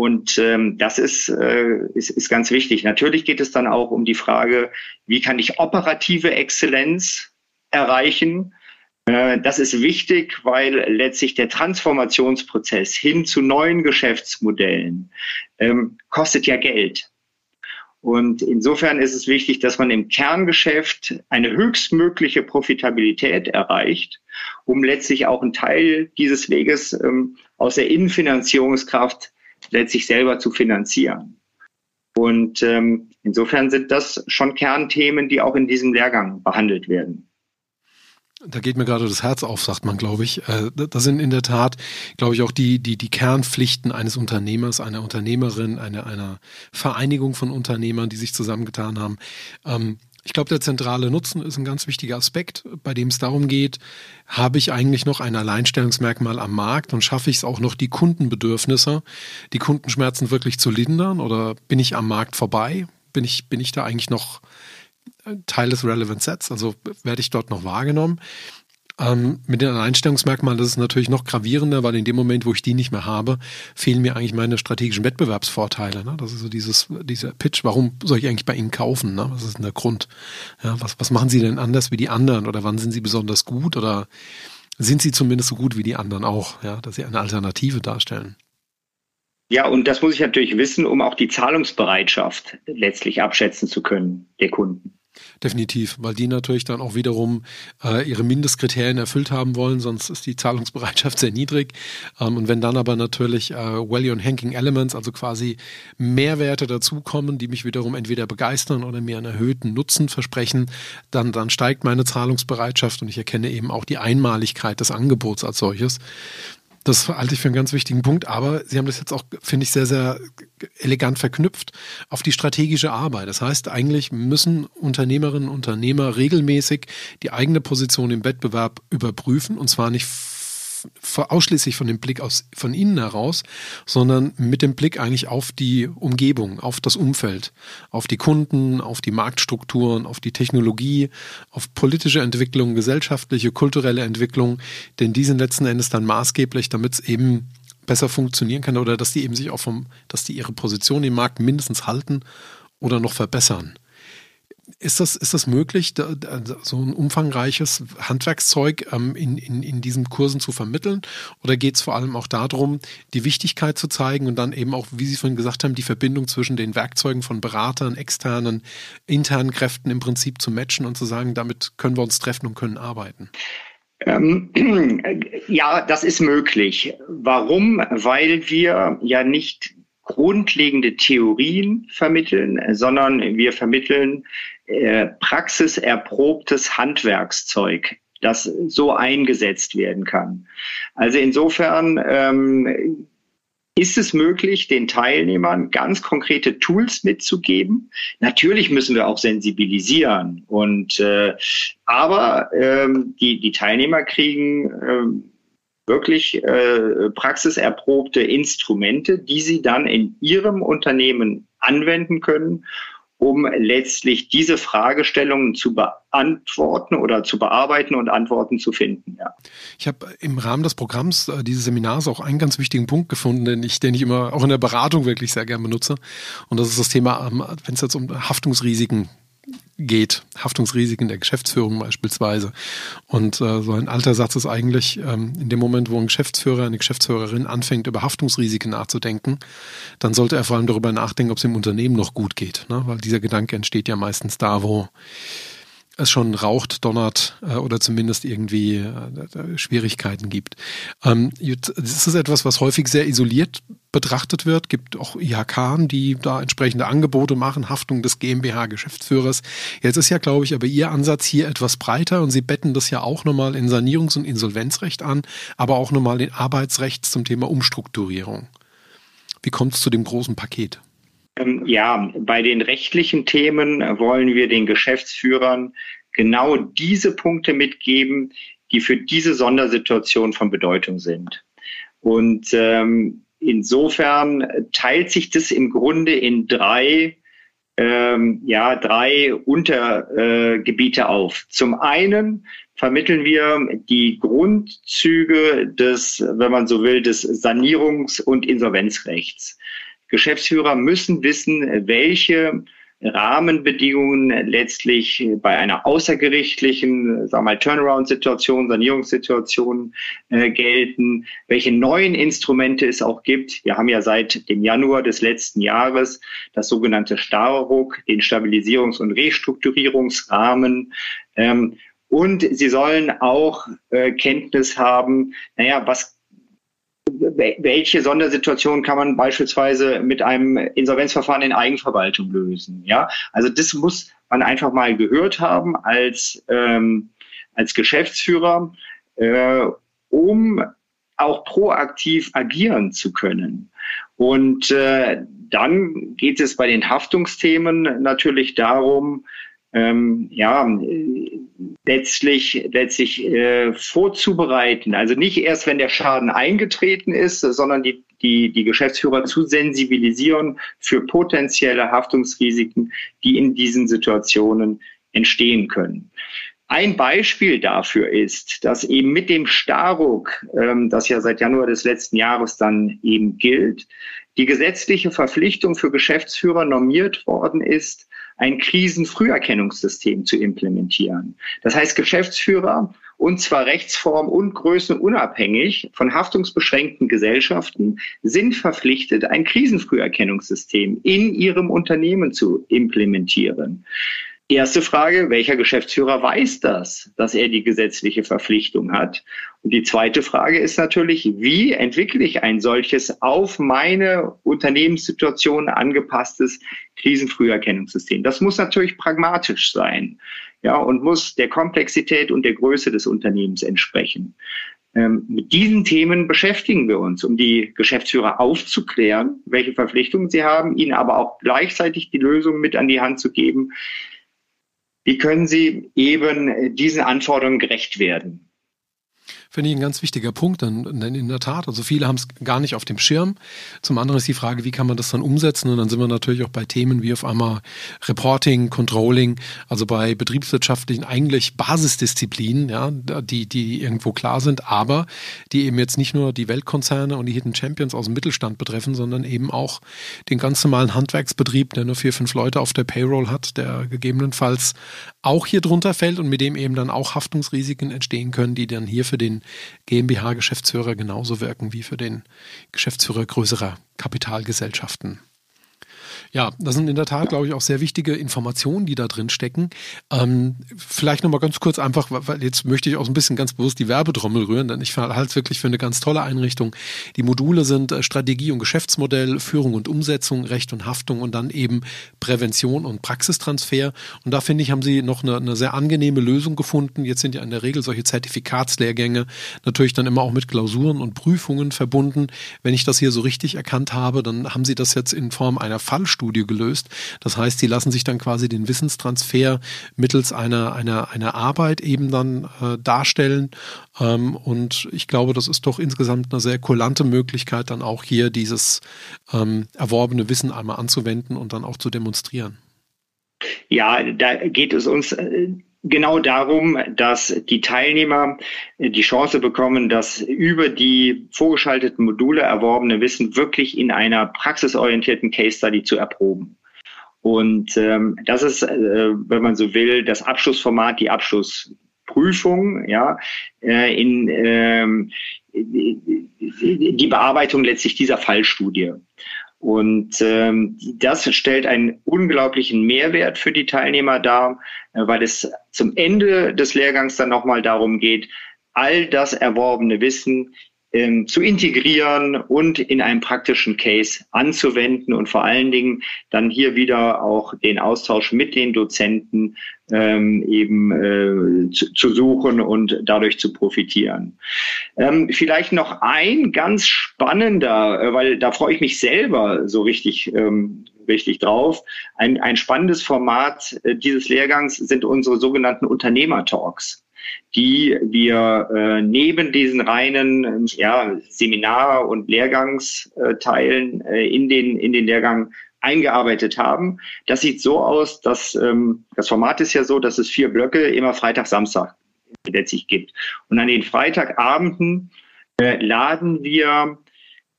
Und ähm, das ist, äh, ist, ist ganz wichtig. Natürlich geht es dann auch um die Frage, wie kann ich operative Exzellenz erreichen? Äh, das ist wichtig, weil letztlich der Transformationsprozess hin zu neuen Geschäftsmodellen ähm, kostet ja Geld. Und insofern ist es wichtig, dass man im Kerngeschäft eine höchstmögliche Profitabilität erreicht, um letztlich auch einen Teil dieses Weges ähm, aus der Innenfinanzierungskraft letztlich selber zu finanzieren. Und ähm, insofern sind das schon Kernthemen, die auch in diesem Lehrgang behandelt werden. Da geht mir gerade das Herz auf, sagt man, glaube ich. Äh, das sind in der Tat, glaube ich, auch die, die, die Kernpflichten eines Unternehmers, einer Unternehmerin, einer, einer Vereinigung von Unternehmern, die sich zusammengetan haben. Ähm, ich glaube, der zentrale Nutzen ist ein ganz wichtiger Aspekt, bei dem es darum geht, habe ich eigentlich noch ein Alleinstellungsmerkmal am Markt und schaffe ich es auch noch, die Kundenbedürfnisse, die Kundenschmerzen wirklich zu lindern oder bin ich am Markt vorbei? Bin ich, bin ich da eigentlich noch Teil des Relevant Sets, also werde ich dort noch wahrgenommen. Ähm, mit den Alleinstellungsmerkmalen, das ist natürlich noch gravierender, weil in dem Moment, wo ich die nicht mehr habe, fehlen mir eigentlich meine strategischen Wettbewerbsvorteile. Ne? Das ist so dieses, dieser Pitch, warum soll ich eigentlich bei Ihnen kaufen? Ne? Was ist denn der Grund? Ja, was, was machen Sie denn anders wie die anderen? Oder wann sind Sie besonders gut? Oder sind Sie zumindest so gut wie die anderen auch, ja, dass Sie eine Alternative darstellen? Ja, und das muss ich natürlich wissen, um auch die Zahlungsbereitschaft letztlich abschätzen zu können der Kunden. Definitiv, weil die natürlich dann auch wiederum äh, ihre Mindestkriterien erfüllt haben wollen, sonst ist die Zahlungsbereitschaft sehr niedrig. Ähm, und wenn dann aber natürlich äh, Value und Hanking Elements, also quasi Mehrwerte dazukommen, die mich wiederum entweder begeistern oder mir einen erhöhten Nutzen versprechen, dann, dann steigt meine Zahlungsbereitschaft und ich erkenne eben auch die Einmaligkeit des Angebots als solches. Das halte ich für einen ganz wichtigen Punkt, aber Sie haben das jetzt auch, finde ich, sehr, sehr elegant verknüpft auf die strategische Arbeit. Das heißt, eigentlich müssen Unternehmerinnen und Unternehmer regelmäßig die eigene Position im Wettbewerb überprüfen und zwar nicht ausschließlich von dem Blick aus, von innen heraus, sondern mit dem Blick eigentlich auf die Umgebung, auf das Umfeld, auf die Kunden, auf die Marktstrukturen, auf die Technologie, auf politische Entwicklung, gesellschaftliche, kulturelle Entwicklung, denn die sind letzten Endes dann maßgeblich, damit es eben besser funktionieren kann oder dass die eben sich auch vom, dass die ihre Position im Markt mindestens halten oder noch verbessern. Ist das, ist das möglich, da, da, so ein umfangreiches Handwerkszeug ähm, in, in, in diesen Kursen zu vermitteln? Oder geht es vor allem auch darum, die Wichtigkeit zu zeigen und dann eben auch, wie Sie vorhin gesagt haben, die Verbindung zwischen den Werkzeugen von Beratern, externen, internen Kräften im Prinzip zu matchen und zu sagen, damit können wir uns treffen und können arbeiten? Ähm, ja, das ist möglich. Warum? Weil wir ja nicht grundlegende Theorien vermitteln, sondern wir vermitteln äh, praxiserprobtes Handwerkszeug, das so eingesetzt werden kann. Also insofern ähm, ist es möglich, den Teilnehmern ganz konkrete Tools mitzugeben. Natürlich müssen wir auch sensibilisieren und äh, aber ähm, die die Teilnehmer kriegen ähm, wirklich äh, praxiserprobte Instrumente, die sie dann in ihrem Unternehmen anwenden können, um letztlich diese Fragestellungen zu beantworten oder zu bearbeiten und Antworten zu finden. Ja. Ich habe im Rahmen des Programms äh, dieses Seminars auch einen ganz wichtigen Punkt gefunden, den ich, den ich immer auch in der Beratung wirklich sehr gerne benutze. Und das ist das Thema, ähm, wenn es jetzt um Haftungsrisiken geht, Haftungsrisiken der Geschäftsführung beispielsweise. Und äh, so ein alter Satz ist eigentlich, ähm, in dem Moment, wo ein Geschäftsführer, eine Geschäftsführerin anfängt, über Haftungsrisiken nachzudenken, dann sollte er vor allem darüber nachdenken, ob es im Unternehmen noch gut geht. Ne? Weil dieser Gedanke entsteht ja meistens da, wo es schon raucht, donnert äh, oder zumindest irgendwie äh, Schwierigkeiten gibt. Ähm, das ist etwas, was häufig sehr isoliert betrachtet wird. Gibt auch IHK, die da entsprechende Angebote machen, Haftung des GmbH-Geschäftsführers. Jetzt ist ja, glaube ich, aber Ihr Ansatz hier etwas breiter und Sie betten das ja auch nochmal in Sanierungs- und Insolvenzrecht an, aber auch nochmal in Arbeitsrecht zum Thema Umstrukturierung. Wie kommt es zu dem großen Paket? Ähm, ja, bei den rechtlichen Themen wollen wir den Geschäftsführern genau diese Punkte mitgeben, die für diese Sondersituation von Bedeutung sind. Und ähm, insofern teilt sich das im Grunde in drei, ähm, ja, drei Untergebiete äh, auf. Zum einen vermitteln wir die Grundzüge des, wenn man so will, des Sanierungs- und Insolvenzrechts. Geschäftsführer müssen wissen, welche Rahmenbedingungen letztlich bei einer außergerichtlichen, sagen wir mal, Turnaround-Situation, Sanierungssituation äh, gelten, welche neuen Instrumente es auch gibt. Wir haben ja seit dem Januar des letzten Jahres das sogenannte Starruck, den Stabilisierungs- und Restrukturierungsrahmen. Ähm, und sie sollen auch äh, Kenntnis haben, naja, was welche Sondersituation kann man beispielsweise mit einem Insolvenzverfahren in Eigenverwaltung lösen? Ja, also das muss man einfach mal gehört haben als ähm, als Geschäftsführer, äh, um auch proaktiv agieren zu können. Und äh, dann geht es bei den Haftungsthemen natürlich darum, ähm, ja, letztlich, letztlich äh, vorzubereiten. Also nicht erst, wenn der Schaden eingetreten ist, sondern die, die, die Geschäftsführer zu sensibilisieren für potenzielle Haftungsrisiken, die in diesen Situationen entstehen können. Ein Beispiel dafür ist, dass eben mit dem Starruck, ähm, das ja seit Januar des letzten Jahres dann eben gilt, die gesetzliche Verpflichtung für Geschäftsführer normiert worden ist, ein Krisenfrüherkennungssystem zu implementieren. Das heißt, Geschäftsführer und zwar rechtsform und größenunabhängig von haftungsbeschränkten Gesellschaften sind verpflichtet, ein Krisenfrüherkennungssystem in ihrem Unternehmen zu implementieren. Erste Frage, welcher Geschäftsführer weiß das, dass er die gesetzliche Verpflichtung hat? Und die zweite Frage ist natürlich, wie entwickle ich ein solches auf meine Unternehmenssituation angepasstes Krisenfrüherkennungssystem? Das muss natürlich pragmatisch sein, ja, und muss der Komplexität und der Größe des Unternehmens entsprechen. Ähm, mit diesen Themen beschäftigen wir uns, um die Geschäftsführer aufzuklären, welche Verpflichtungen sie haben, ihnen aber auch gleichzeitig die Lösung mit an die Hand zu geben, wie können Sie eben diesen Anforderungen gerecht werden? Finde ich ein ganz wichtiger Punkt. Denn in der Tat, also viele haben es gar nicht auf dem Schirm. Zum anderen ist die Frage, wie kann man das dann umsetzen? Und dann sind wir natürlich auch bei Themen wie auf einmal Reporting, Controlling, also bei betriebswirtschaftlichen eigentlich Basisdisziplinen, ja, die, die irgendwo klar sind, aber die eben jetzt nicht nur die Weltkonzerne und die Hidden Champions aus dem Mittelstand betreffen, sondern eben auch den ganz normalen Handwerksbetrieb, der nur vier, fünf Leute auf der Payroll hat, der gegebenenfalls auch hier drunter fällt und mit dem eben dann auch Haftungsrisiken entstehen können, die dann hier für den GmbH-Geschäftsführer genauso wirken wie für den Geschäftsführer größerer Kapitalgesellschaften. Ja, das sind in der Tat, glaube ich, auch sehr wichtige Informationen, die da drin stecken. Ähm, vielleicht nochmal ganz kurz einfach, weil jetzt möchte ich auch so ein bisschen ganz bewusst die Werbetrommel rühren, denn ich halte es wirklich für eine ganz tolle Einrichtung. Die Module sind äh, Strategie und Geschäftsmodell, Führung und Umsetzung, Recht und Haftung und dann eben Prävention und Praxistransfer. Und da finde ich, haben sie noch eine, eine sehr angenehme Lösung gefunden. Jetzt sind ja in der Regel solche Zertifikatslehrgänge natürlich dann immer auch mit Klausuren und Prüfungen verbunden. Wenn ich das hier so richtig erkannt habe, dann haben sie das jetzt in Form einer Fallstudie Studie gelöst. Das heißt, sie lassen sich dann quasi den Wissenstransfer mittels einer, einer, einer Arbeit eben dann äh, darstellen. Ähm, und ich glaube, das ist doch insgesamt eine sehr kulante Möglichkeit, dann auch hier dieses ähm, erworbene Wissen einmal anzuwenden und dann auch zu demonstrieren. Ja, da geht es uns äh, genau darum, dass die Teilnehmer äh, die Chance bekommen, das über die vorgeschalteten Module erworbene Wissen wirklich in einer praxisorientierten Case Study zu erproben. Und ähm, das ist, äh, wenn man so will, das Abschlussformat, die Abschlussprüfung, ja, äh, in ähm, die Bearbeitung letztlich dieser Fallstudie. Und ähm, das stellt einen unglaublichen Mehrwert für die Teilnehmer dar, äh, weil es zum Ende des Lehrgangs dann nochmal darum geht, all das erworbene Wissen ähm, zu integrieren und in einem praktischen Case anzuwenden und vor allen Dingen dann hier wieder auch den Austausch mit den Dozenten ähm, eben äh, zu, zu, suchen und dadurch zu profitieren. Ähm, vielleicht noch ein ganz spannender, äh, weil da freue ich mich selber so richtig ähm, richtig drauf. Ein, ein spannendes Format äh, dieses Lehrgangs sind unsere sogenannten Unternehmertalks die wir äh, neben diesen reinen ja, Seminar- und Lehrgangsteilen äh, in, den, in den Lehrgang eingearbeitet haben. Das sieht so aus, dass ähm, das Format ist ja so, dass es vier Blöcke immer Freitag, Samstag letztlich gibt. Und an den Freitagabenden äh, laden wir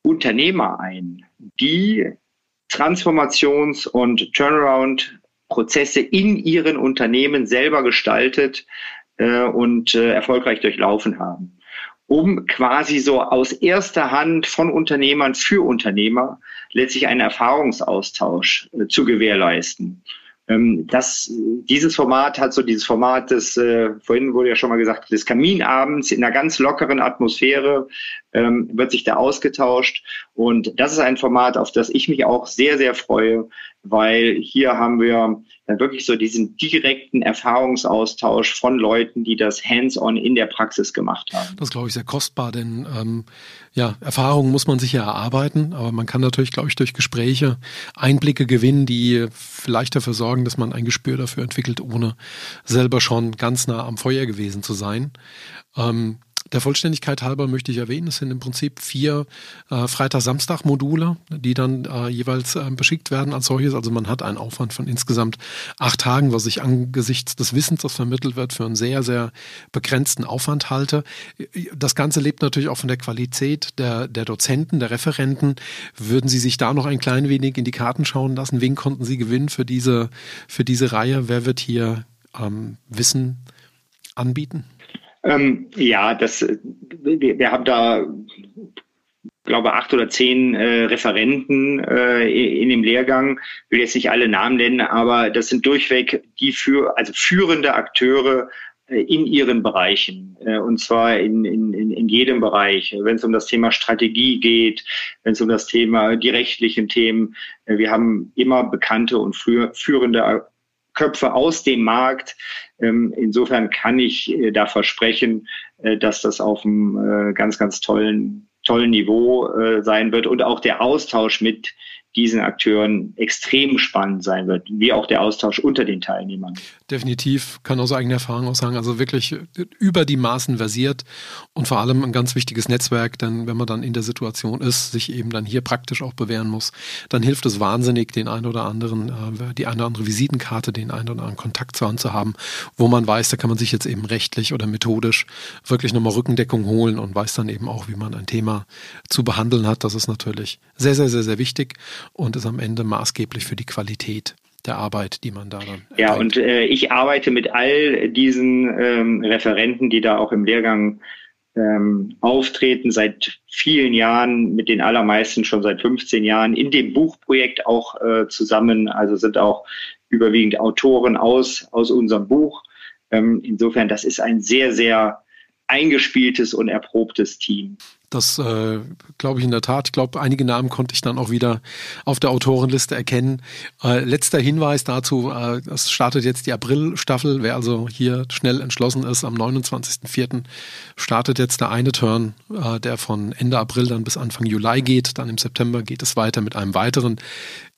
Unternehmer ein, die Transformations- und Turnaround-Prozesse in ihren Unternehmen selber gestaltet äh, und äh, erfolgreich durchlaufen haben, um quasi so aus erster Hand von Unternehmern für Unternehmer letztlich einen Erfahrungsaustausch äh, zu gewährleisten. Ähm, das, dieses Format hat so dieses Format des, äh, vorhin wurde ja schon mal gesagt, des Kaminabends in einer ganz lockeren Atmosphäre ähm, wird sich da ausgetauscht. Und das ist ein Format, auf das ich mich auch sehr, sehr freue, weil hier haben wir dann wirklich so diesen direkten Erfahrungsaustausch von Leuten, die das hands-on in der Praxis gemacht haben. Das glaube ich sehr kostbar, denn ähm, ja, Erfahrungen muss man sich ja erarbeiten, aber man kann natürlich, glaube ich, durch Gespräche Einblicke gewinnen, die vielleicht dafür sorgen, dass man ein Gespür dafür entwickelt, ohne selber schon ganz nah am Feuer gewesen zu sein. Ähm, Der Vollständigkeit halber möchte ich erwähnen, es sind im Prinzip vier äh, Freitag-Samstag-Module, die dann äh, jeweils äh, beschickt werden als solches. Also man hat einen Aufwand von insgesamt acht Tagen, was ich angesichts des Wissens, das vermittelt wird, für einen sehr, sehr begrenzten Aufwand halte. Das Ganze lebt natürlich auch von der Qualität der, der Dozenten, der Referenten. Würden Sie sich da noch ein klein wenig in die Karten schauen lassen? Wen konnten Sie gewinnen für diese, für diese Reihe? Wer wird hier ähm, Wissen anbieten? Ähm, ja, das, wir, wir haben da glaube acht oder zehn äh, Referenten äh, in dem Lehrgang. Ich will jetzt nicht alle Namen nennen, aber das sind durchweg die für also führende Akteure äh, in ihren Bereichen äh, und zwar in, in, in jedem Bereich. Wenn es um das Thema Strategie geht, wenn es um das Thema die rechtlichen Themen, äh, wir haben immer bekannte und führende Köpfe aus dem Markt. Ähm, insofern kann ich äh, da versprechen, äh, dass das auf einem äh, ganz, ganz tollen, tollen Niveau sein wird und auch der Austausch mit diesen Akteuren extrem spannend sein wird, wie auch der Austausch unter den Teilnehmern. Definitiv, kann aus eigener Erfahrung auch sagen, also wirklich über die Maßen versiert und vor allem ein ganz wichtiges Netzwerk, denn wenn man dann in der Situation ist, sich eben dann hier praktisch auch bewähren muss, dann hilft es wahnsinnig, den einen oder anderen, äh, die eine oder andere Visitenkarte, den einen oder anderen Kontakt zu haben, wo man weiß, da kann man sich jetzt eben rechtlich oder methodisch wirklich nochmal Rückendeckung holen und weiß dann eben auch, wie man ein Thema zu behandeln hat. Das ist natürlich sehr, sehr, sehr, sehr wichtig und ist am Ende maßgeblich für die Qualität der Arbeit, die man da dann. Ja, und äh, ich arbeite mit all diesen ähm, Referenten, die da auch im Lehrgang ähm, auftreten, seit vielen Jahren, mit den allermeisten schon seit 15 Jahren, in dem Buchprojekt auch äh, zusammen. Also sind auch überwiegend Autoren aus, aus unserem Buch. Ähm, insofern, das ist ein sehr, sehr eingespieltes und erprobtes Team. Das äh, glaube ich in der Tat. Ich glaube, einige Namen konnte ich dann auch wieder auf der Autorenliste erkennen. Äh, letzter Hinweis dazu, äh, es startet jetzt die April-Staffel. Wer also hier schnell entschlossen ist, am 29.04. startet jetzt der eine Turn, äh, der von Ende April dann bis Anfang Juli geht. Dann im September geht es weiter mit einem weiteren.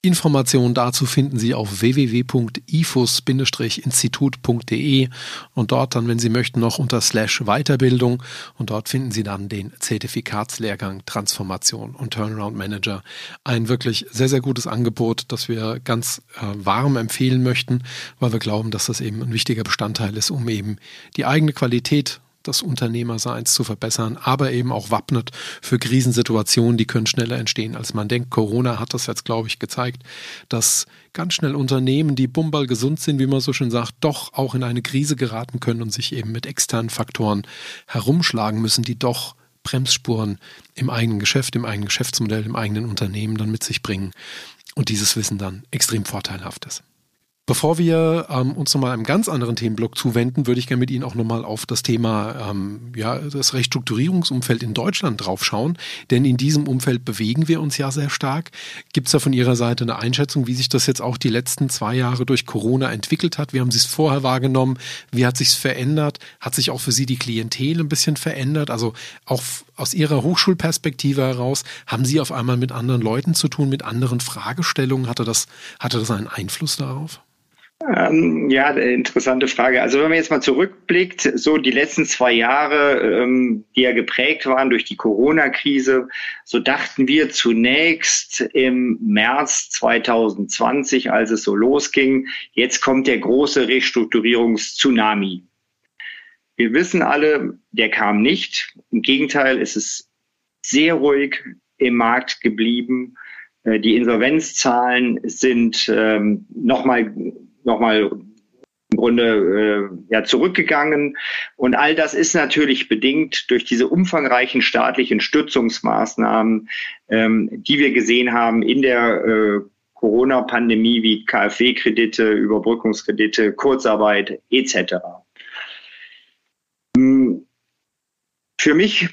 Informationen dazu finden Sie auf www.ifus-institut.de und dort dann, wenn Sie möchten, noch unter Slash Weiterbildung und dort finden Sie dann den Zertifikatslehrgang Transformation und Turnaround Manager. Ein wirklich sehr, sehr gutes Angebot, das wir ganz äh, warm empfehlen möchten, weil wir glauben, dass das eben ein wichtiger Bestandteil ist, um eben die eigene Qualität des Unternehmerseins zu verbessern, aber eben auch wappnet für Krisensituationen, die können schneller entstehen, als man denkt. Corona hat das jetzt, glaube ich, gezeigt, dass ganz schnell Unternehmen, die bumbal gesund sind, wie man so schön sagt, doch auch in eine Krise geraten können und sich eben mit externen Faktoren herumschlagen müssen, die doch Bremsspuren im eigenen Geschäft, im eigenen Geschäftsmodell, im eigenen Unternehmen dann mit sich bringen und dieses Wissen dann extrem vorteilhaft ist. Bevor wir ähm, uns nochmal einem ganz anderen Themenblock zuwenden, würde ich gerne mit Ihnen auch nochmal auf das Thema, ähm, ja, das Restrukturierungsumfeld in Deutschland draufschauen. Denn in diesem Umfeld bewegen wir uns ja sehr stark. Gibt es da von Ihrer Seite eine Einschätzung, wie sich das jetzt auch die letzten zwei Jahre durch Corona entwickelt hat? Wie haben Sie es vorher wahrgenommen? Wie hat sich es verändert? Hat sich auch für Sie die Klientel ein bisschen verändert? Also auch aus Ihrer Hochschulperspektive heraus, haben Sie auf einmal mit anderen Leuten zu tun, mit anderen Fragestellungen? Hatte das, hatte das einen Einfluss darauf? Ähm, ja, interessante Frage. Also wenn man jetzt mal zurückblickt, so die letzten zwei Jahre, ähm, die ja geprägt waren durch die Corona-Krise, so dachten wir zunächst im März 2020, als es so losging, jetzt kommt der große Restrukturierungstsunami. Wir wissen alle, der kam nicht. Im Gegenteil, es ist sehr ruhig im Markt geblieben. Äh, die Insolvenzzahlen sind ähm, nochmal nochmal im Grunde äh, ja zurückgegangen. Und all das ist natürlich bedingt durch diese umfangreichen staatlichen Stützungsmaßnahmen, ähm, die wir gesehen haben in der äh, Corona-Pandemie wie KfW-Kredite, Überbrückungskredite, Kurzarbeit etc. Für mich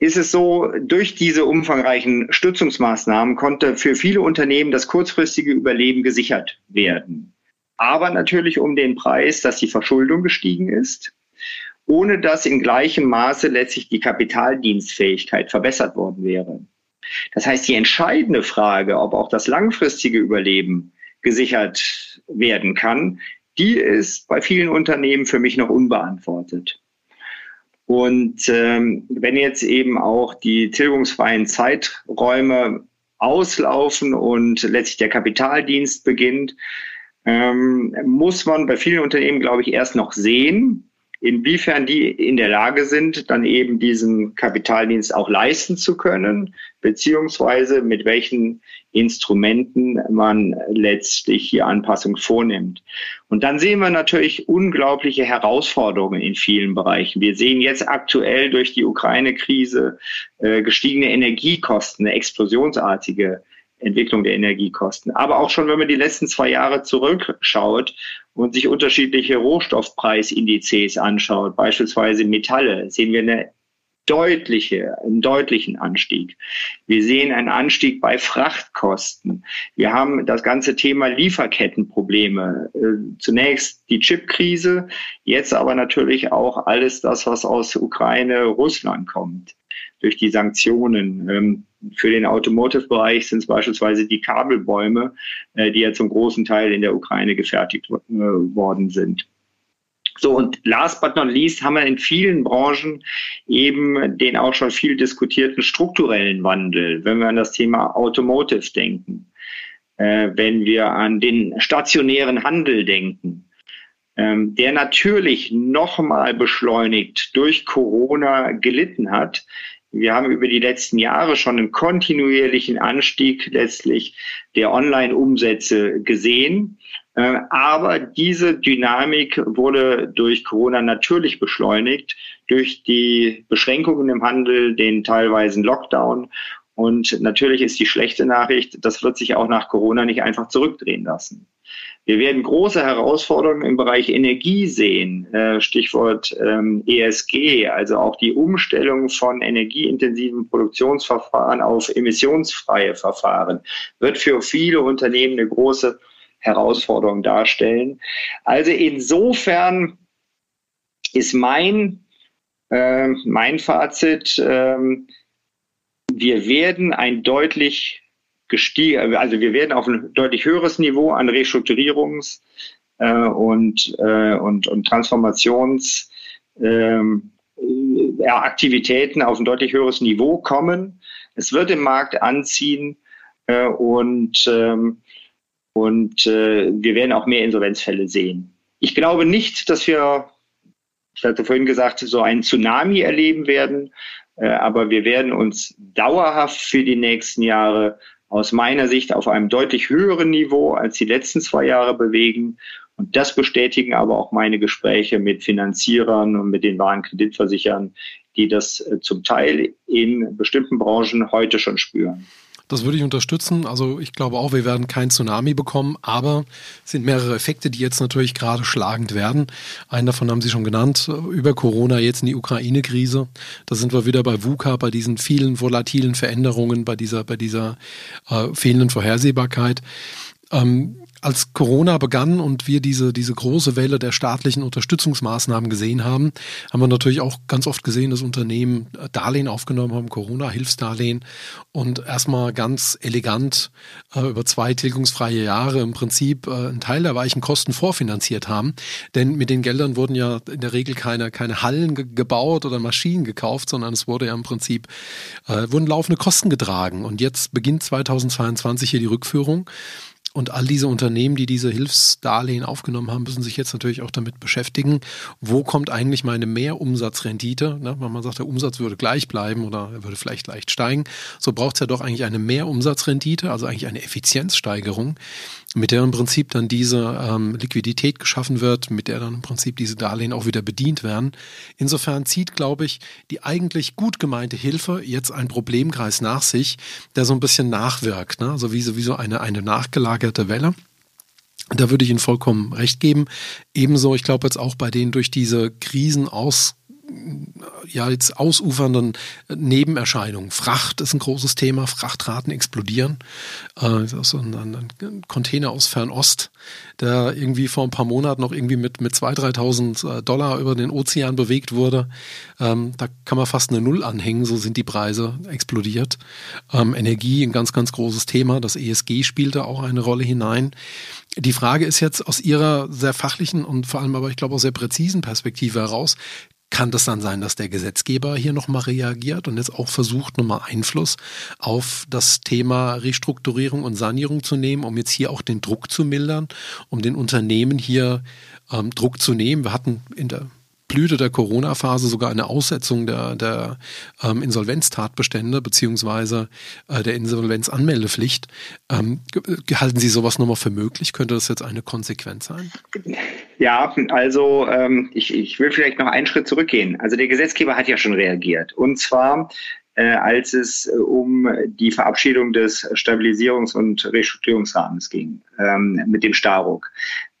ist es so, durch diese umfangreichen Stützungsmaßnahmen konnte für viele Unternehmen das kurzfristige Überleben gesichert werden aber natürlich um den Preis, dass die Verschuldung gestiegen ist, ohne dass in gleichem Maße letztlich die Kapitaldienstfähigkeit verbessert worden wäre. Das heißt, die entscheidende Frage, ob auch das langfristige Überleben gesichert werden kann, die ist bei vielen Unternehmen für mich noch unbeantwortet. Und ähm, wenn jetzt eben auch die tilgungsfreien Zeiträume auslaufen und letztlich der Kapitaldienst beginnt, ähm, muss man bei vielen Unternehmen, glaube ich, erst noch sehen, inwiefern die in der Lage sind, dann eben diesen Kapitaldienst auch leisten zu können, beziehungsweise mit welchen Instrumenten man letztlich hier Anpassungen vornimmt. Und dann sehen wir natürlich unglaubliche Herausforderungen in vielen Bereichen. Wir sehen jetzt aktuell durch die Ukraine-Krise äh, gestiegene Energiekosten, eine explosionsartige Entwicklung der Energiekosten. Aber auch schon, wenn man die letzten zwei Jahre zurückschaut und sich unterschiedliche Rohstoffpreisindizes anschaut, beispielsweise Metalle, sehen wir eine deutliche, einen deutlichen Anstieg. Wir sehen einen Anstieg bei Frachtkosten. Wir haben das ganze Thema Lieferkettenprobleme. Äh, zunächst die Chipkrise, jetzt aber natürlich auch alles das, was aus Ukraine, Russland kommt durch die Sanktionen. Ähm, für den Automotive-Bereich sind es beispielsweise die Kabelbäume, äh, die ja zum großen Teil in der Ukraine gefertigt äh, worden sind. So, und last but not least haben wir in vielen Branchen eben den auch schon viel diskutierten strukturellen Wandel, wenn wir an das Thema Automotive denken, äh, wenn wir an den stationären Handel denken, ähm, der natürlich nochmal beschleunigt durch Corona gelitten hat, wir haben über die letzten Jahre schon einen kontinuierlichen Anstieg letztlich der Online-Umsätze gesehen. Äh, aber diese Dynamik wurde durch Corona natürlich beschleunigt, durch die Beschränkungen im Handel, den teilweisen Lockdown. Und natürlich ist die schlechte Nachricht, das wird sich auch nach Corona nicht einfach zurückdrehen lassen. Wir werden große Herausforderungen im Bereich Energie sehen, äh, Stichwort ähm, ESG, also auch die Umstellung von energieintensiven Produktionsverfahren auf emissionsfreie Verfahren, wird für viele Unternehmen eine große Herausforderung darstellen. Also insofern ist mein, äh, mein Fazit, äh, wir werden ein deutlich gestiegen, also wir werden auf ein deutlich höheres Niveau an Restrukturierungs- äh, und, äh, und, und Transformations ähm, äh, Aktivitäten auf ein deutlich höheres Niveau kommen. Es wird im Markt anziehen und, ähm, und wir werden auch mehr Insolvenzfälle sehen. Ich glaube nicht, dass wir, ich hatte vorhin gesagt, so einen Tsunami erleben werden, aber wir werden uns dauerhaft für die nächsten Jahre aus meiner Sicht auf einem deutlich höheren Niveau als die letzten zwei Jahre bewegen. Und das bestätigen aber auch meine Gespräche mit Finanzierern und mit den wahren Kreditversichern, die das äh, zum Teil in bestimmten Branchen heute schon spüren. Das würde ich unterstützen. Also ich glaube auch, wir werden kein Tsunami bekommen, aber es sind mehrere Effekte, die jetzt natürlich gerade schlagend werden. Einen davon haben Sie schon genannt, über Corona jetzt in die Ukraine-Krise. Da sind wir wieder bei VUCA, bei diesen vielen volatilen Veränderungen, bei dieser, bei dieser äh, fehlenden Vorhersehbarkeit. Ähm, als Corona begann und wir diese, diese große Welle der staatlichen Unterstützungsmaßnahmen gesehen haben, haben wir natürlich auch ganz oft gesehen, dass Unternehmen Darlehen aufgenommen haben, Corona-Hilfsdarlehen und erstmal ganz elegant äh, über zwei tilgungsfreie Jahre im Prinzip äh, einen Teil der weichen Kosten vorfinanziert haben. Denn mit den Geldern wurden ja in der Regel keine, keine Hallen ge gebaut oder Maschinen gekauft, sondern es wurde ja im Prinzip, äh, wurden laufende Kosten getragen. Und jetzt beginnt 2022 hier die Rückführung. Und all diese Unternehmen, die diese Hilfsdarlehen aufgenommen haben, müssen sich jetzt natürlich auch damit beschäftigen, wo kommt eigentlich meine Mehrumsatzrendite? Ne? Wenn man sagt, der Umsatz würde gleich bleiben oder er würde vielleicht leicht steigen, so braucht es ja doch eigentlich eine Mehrumsatzrendite, also eigentlich eine Effizienzsteigerung, mit der im Prinzip dann diese ähm, Liquidität geschaffen wird, mit der dann im Prinzip diese Darlehen auch wieder bedient werden. Insofern zieht, glaube ich, die eigentlich gut gemeinte Hilfe jetzt einen Problemkreis nach sich, der so ein bisschen nachwirkt, ne? also wie so, wie so eine, eine nachgelagerte Welle. Da würde ich Ihnen vollkommen recht geben. Ebenso, ich glaube jetzt auch bei den durch diese Krisen aus ja jetzt ausufernden Nebenerscheinungen. Fracht ist ein großes Thema, Frachtraten explodieren. Äh, so ein, ein, Container aus Fernost, der irgendwie vor ein paar Monaten noch irgendwie mit, mit 2.000, 3.000 äh, Dollar über den Ozean bewegt wurde. Ähm, da kann man fast eine Null anhängen, so sind die Preise explodiert. Ähm, Energie, ein ganz, ganz großes Thema. Das ESG spielte auch eine Rolle hinein. Die Frage ist jetzt aus Ihrer sehr fachlichen und vor allem aber ich glaube auch sehr präzisen Perspektive heraus, Kann das dann sein, dass der Gesetzgeber hier nochmal reagiert und jetzt auch versucht, nochmal Einfluss auf das Thema Restrukturierung und Sanierung zu nehmen, um jetzt hier auch den Druck zu mildern, um den Unternehmen hier ähm, Druck zu nehmen? Wir hatten in der Blüte der Corona-Phase sogar eine Aussetzung der, der ähm, Insolvenztatbestände beziehungsweise äh, der Insolvenzanmeldepflicht. Ähm, halten Sie sowas nochmal für möglich? Könnte das jetzt eine Konsequenz sein? Ja, also ähm, ich, ich will vielleicht noch einen Schritt zurückgehen. Also der Gesetzgeber hat ja schon reagiert. Und zwar äh, als es äh, um die Verabschiedung des Stabilisierungs- und Restrukturierungsrahmens ging, ähm, mit dem Staruk.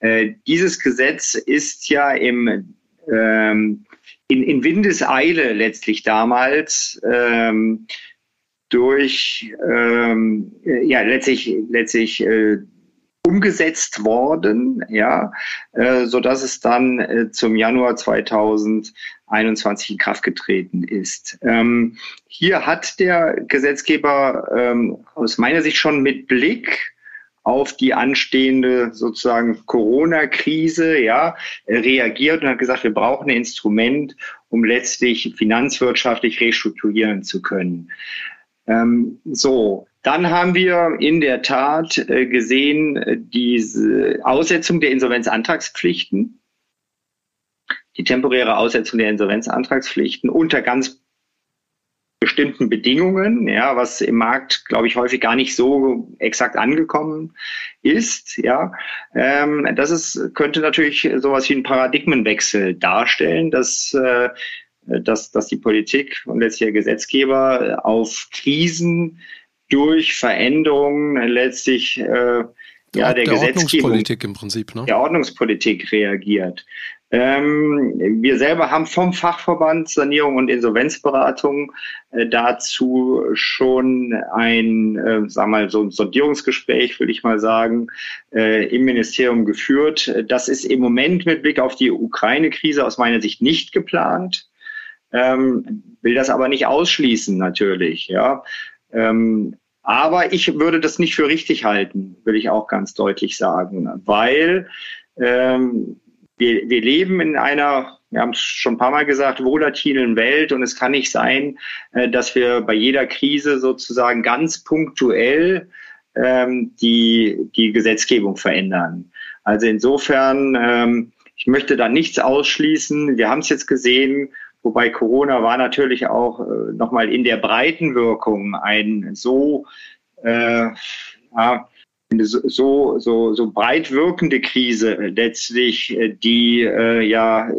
Äh, dieses Gesetz ist ja im ähm, in, in Windeseile letztlich damals ähm, durch ähm, ja letztlich letztlich äh, umgesetzt worden, ja, äh, so dass es dann äh, zum Januar 2021 in Kraft getreten ist. Ähm, hier hat der Gesetzgeber ähm, aus meiner Sicht schon mit Blick auf die anstehende sozusagen Corona-Krise ja, reagiert und hat gesagt, wir brauchen ein Instrument, um letztlich finanzwirtschaftlich restrukturieren zu können. Ähm, so, dann haben wir in der Tat äh, gesehen, äh, diese Aussetzung der Insolvenzantragspflichten, die temporäre Aussetzung der Insolvenzantragspflichten unter ganz bestimmten Bedingungen, ja, was im Markt, glaube ich, häufig gar nicht so exakt angekommen ist, ja. Ähm, das ist, könnte natürlich sowas wie ein Paradigmenwechsel darstellen, dass, äh, dass, dass die Politik und letztlich der Gesetzgeber auf Krisen durch Veränderungen letztlich äh, ja, der, der Gesetzgebung, Ordnungspolitik im Prinzip, ne? der Ordnungspolitik reagiert. Ähm, wir selber haben vom Fachverband Sanierung und Insolvenzberatung äh, dazu schon ein, äh, wir mal, so ein Sondierungsgespräch, würde ich mal sagen, äh, im Ministerium geführt. Das ist im Moment mit Blick auf die Ukraine-Krise aus meiner Sicht nicht geplant. Ähm, will das aber nicht ausschließen, natürlich, ja. Ähm, aber ich würde das nicht für richtig halten, will ich auch ganz deutlich sagen, weil ähm, wir, wir leben in einer, wir haben es schon ein paar Mal gesagt, volatilen Welt und es kann nicht sein, äh, dass wir bei jeder Krise sozusagen ganz punktuell ähm, die, die Gesetzgebung verändern. Also insofern, ähm, ich möchte da nichts ausschließen. Wir haben es jetzt gesehen, wobei Corona war natürlich auch äh, nochmal in der Breitenwirkung ein so äh, ja, eine so, so, so breit wirkende Krise äh, letztlich, äh, die äh, ja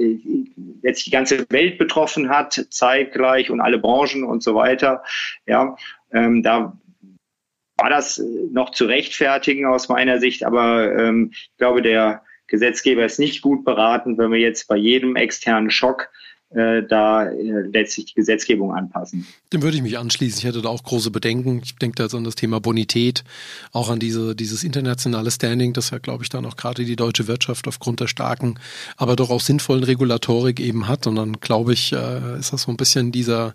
jetzt die ganze Welt betroffen hat, zeitgleich und alle Branchen und so weiter. Ja, ähm, da war das noch zu rechtfertigen aus meiner Sicht, aber ähm, ich glaube, der Gesetzgeber ist nicht gut beraten, wenn wir jetzt bei jedem externen Schock äh, da äh, letztlich die Gesetzgebung anpassen. Dem würde ich mich anschließen. Ich hätte da auch große Bedenken. Ich denke da jetzt an das Thema Bonität, auch an diese, dieses internationale Standing, das ja, glaube ich, dann auch gerade die deutsche Wirtschaft aufgrund der starken, aber doch auch sinnvollen Regulatorik eben hat. Und dann, glaube ich, äh, ist das so ein bisschen dieser,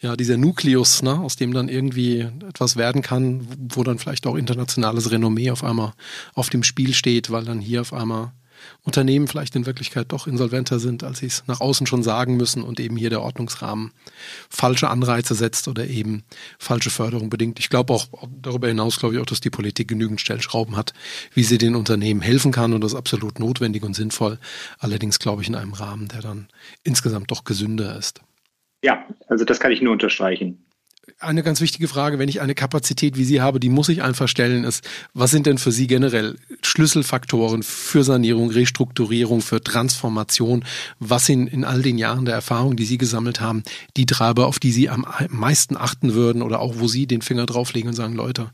ja, dieser Nukleus, ne, aus dem dann irgendwie etwas werden kann, wo dann vielleicht auch internationales Renommee auf einmal auf dem Spiel steht, weil dann hier auf einmal Unternehmen vielleicht in Wirklichkeit doch insolventer sind, als sie es nach außen schon sagen müssen und eben hier der Ordnungsrahmen falsche Anreize setzt oder eben falsche Förderung bedingt. Ich glaube auch darüber hinaus, glaube ich auch, dass die Politik genügend Stellschrauben hat, wie sie den Unternehmen helfen kann und das ist absolut notwendig und sinnvoll. Allerdings glaube ich in einem Rahmen, der dann insgesamt doch gesünder ist. Ja, also das kann ich nur unterstreichen eine ganz wichtige Frage, wenn ich eine Kapazität wie Sie habe, die muss ich einfach stellen, ist, was sind denn für Sie generell Schlüsselfaktoren für Sanierung, Restrukturierung, für Transformation? Was sind in all den Jahren der Erfahrung, die Sie gesammelt haben, die Treiber, auf die Sie am meisten achten würden oder auch wo Sie den Finger drauflegen und sagen, Leute,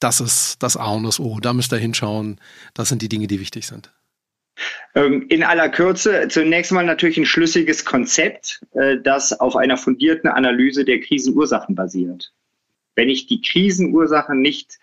das ist das A und das O, da müsst ihr hinschauen, das sind die Dinge, die wichtig sind. Ähm, in aller Kürze zunächst mal natürlich ein schlüssiges Konzept, äh, das auf einer fundierten Analyse der Krisenursachen basiert. Wenn ich die Krisenursachen nicht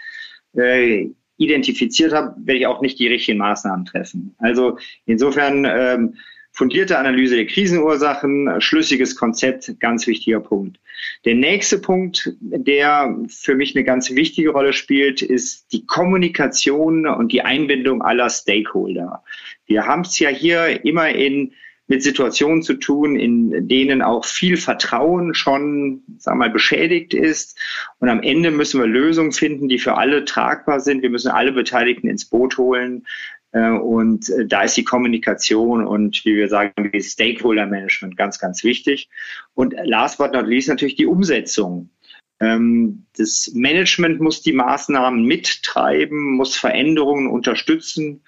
äh, identifiziert habe, werde ich auch nicht die richtigen Maßnahmen treffen. Also insofern ähm, fundierte Analyse der Krisenursachen, schlüssiges Konzept, ganz wichtiger Punkt. Der nächste Punkt, der für mich eine ganz wichtige Rolle spielt, ist die Kommunikation und die Einbindung aller Stakeholder. Wir haben es ja hier immer in mit Situationen zu tun, in denen auch viel Vertrauen schon, sagen wir mal, beschädigt ist. Und am Ende müssen wir Lösungen finden, die für alle tragbar sind. Wir müssen alle Beteiligten ins Boot holen. Äh, und äh, da ist die Kommunikation und, wie wir sagen, die Stakeholder-Management ganz, ganz wichtig. Und last but not least natürlich die Umsetzung. Ähm, das Management muss die Maßnahmen mittreiben, muss Veränderungen unterstützen,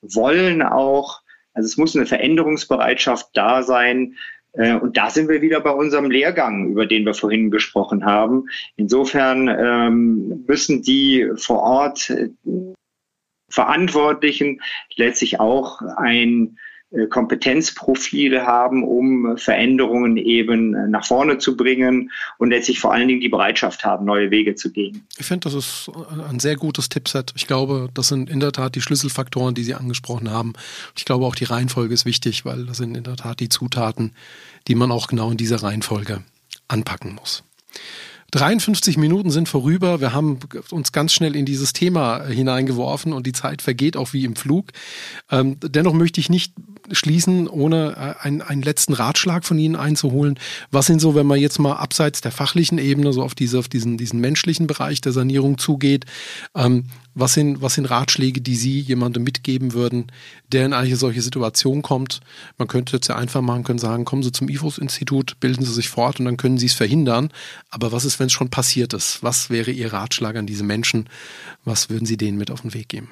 wollen auch. Also es muss eine Veränderungsbereitschaft da sein. Äh, und da sind wir wieder bei unserem Lehrgang, über den wir vorhin gesprochen haben. Insofern ähm, müssen die vor Ort Verantwortlichen letztlich auch ein äh, Kompetenzprofile haben, um Veränderungen eben äh, nach vorne zu bringen und letztlich vor allen Dingen die Bereitschaft haben, neue Wege zu gehen. Ich finde, das ist ein sehr gutes Tippset. Ich glaube, das sind in der Tat die Schlüsselfaktoren, die Sie angesprochen haben. Ich glaube, auch die Reihenfolge ist wichtig, weil das sind in der Tat die Zutaten, die man auch genau in dieser Reihenfolge anpacken muss. 53 Minuten sind vorüber. Wir haben uns ganz schnell in dieses Thema hineingeworfen und die Zeit vergeht auch wie im Flug. Ähm, dennoch möchte ich nicht schließen, ohne äh, einen, einen letzten Ratschlag von Ihnen einzuholen. Was sind so, wenn man jetzt mal abseits der fachlichen Ebene so auf diese, auf diesen, diesen menschlichen Bereich der Sanierung zugeht, ähm, was sind, was sind Ratschläge, die Sie jemandem mitgeben würden, der in eine solche Situation kommt? Man könnte jetzt ja einfach machen, können sagen, kommen Sie zum IFOS-Institut, bilden Sie sich fort und dann können Sie es verhindern. Aber was ist, wenn es schon passiert ist? Was wäre Ihr Ratschlag an diese Menschen? Was würden Sie denen mit auf den Weg geben?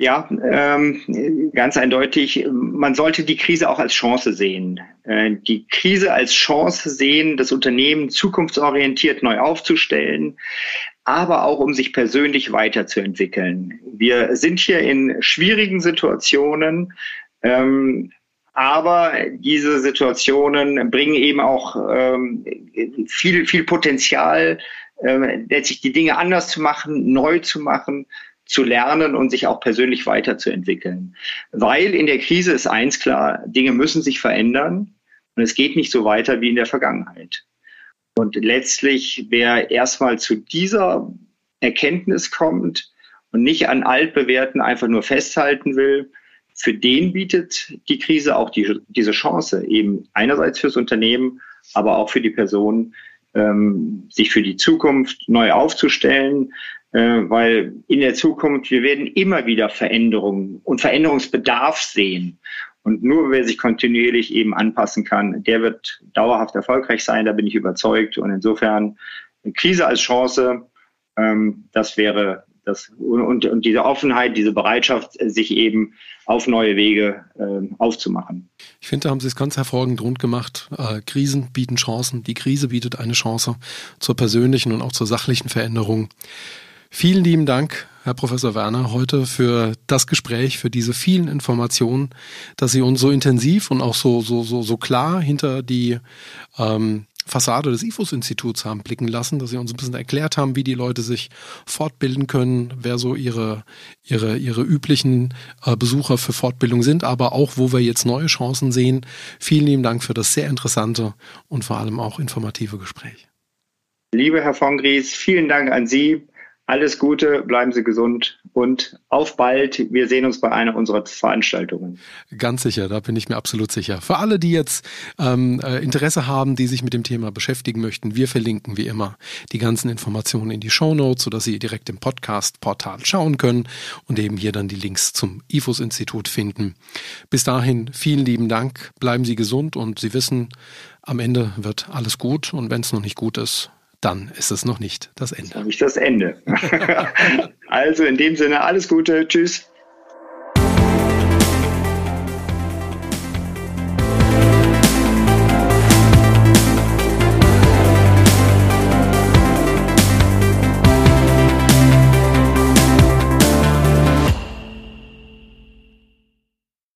Ja, ähm, ganz eindeutig. Man sollte die Krise auch als Chance sehen. Äh, die Krise als Chance sehen, das Unternehmen zukunftsorientiert neu aufzustellen, aber auch um sich persönlich weiterzuentwickeln. Wir sind hier in schwierigen Situationen, ähm, aber diese Situationen bringen eben auch ähm, viel, viel Potenzial, äh, letztlich die Dinge anders zu machen, neu zu machen, zu lernen und sich auch persönlich weiterzuentwickeln. Weil in der Krise ist eins klar, Dinge müssen sich verändern und es geht nicht so weiter wie in der Vergangenheit. Und letztlich, wer erstmal zu dieser Erkenntnis kommt und nicht an altbewährten einfach nur festhalten will, für den bietet die Krise auch die, diese Chance, eben einerseits fürs Unternehmen, aber auch für die Person, ähm, sich für die Zukunft neu aufzustellen, äh, weil in der Zukunft, wir werden immer wieder Veränderungen und Veränderungsbedarf sehen. Und nur wer sich kontinuierlich eben anpassen kann, der wird dauerhaft erfolgreich sein, da bin ich überzeugt. Und insofern Krise als Chance, ähm, das wäre das, und, und diese Offenheit, diese Bereitschaft, sich eben auf neue Wege äh, aufzumachen. Ich finde, da haben Sie es ganz hervorragend rund gemacht. Äh, Krisen bieten Chancen. Die Krise bietet eine Chance zur persönlichen und auch zur sachlichen Veränderung. Vielen lieben Dank, Herr Professor Werner, heute für das Gespräch, für diese vielen Informationen, dass Sie uns so intensiv und auch so, so, so, so klar hinter die ähm, Fassade des IFUS-Instituts haben blicken lassen, dass sie uns ein bisschen erklärt haben, wie die Leute sich fortbilden können, wer so ihre, ihre, ihre üblichen äh, Besucher für Fortbildung sind, aber auch, wo wir jetzt neue Chancen sehen. Vielen lieben Dank für das sehr interessante und vor allem auch informative Gespräch. Liebe Herr von Gries, vielen Dank an Sie. Alles Gute, bleiben Sie gesund und auf bald. Wir sehen uns bei einer unserer Veranstaltungen. Ganz sicher, da bin ich mir absolut sicher. Für alle, die jetzt ähm, äh, Interesse haben, die sich mit dem Thema beschäftigen möchten, wir verlinken wie immer die ganzen Informationen in die Show Notes, sodass Sie direkt im Podcast-Portal schauen können und eben hier dann die Links zum IFUS-Institut finden. Bis dahin vielen lieben Dank, bleiben Sie gesund und Sie wissen, am Ende wird alles gut und wenn es noch nicht gut ist, dann ist es noch nicht das Ende. Nicht das Ende. also in dem Sinne, alles Gute. Tschüss.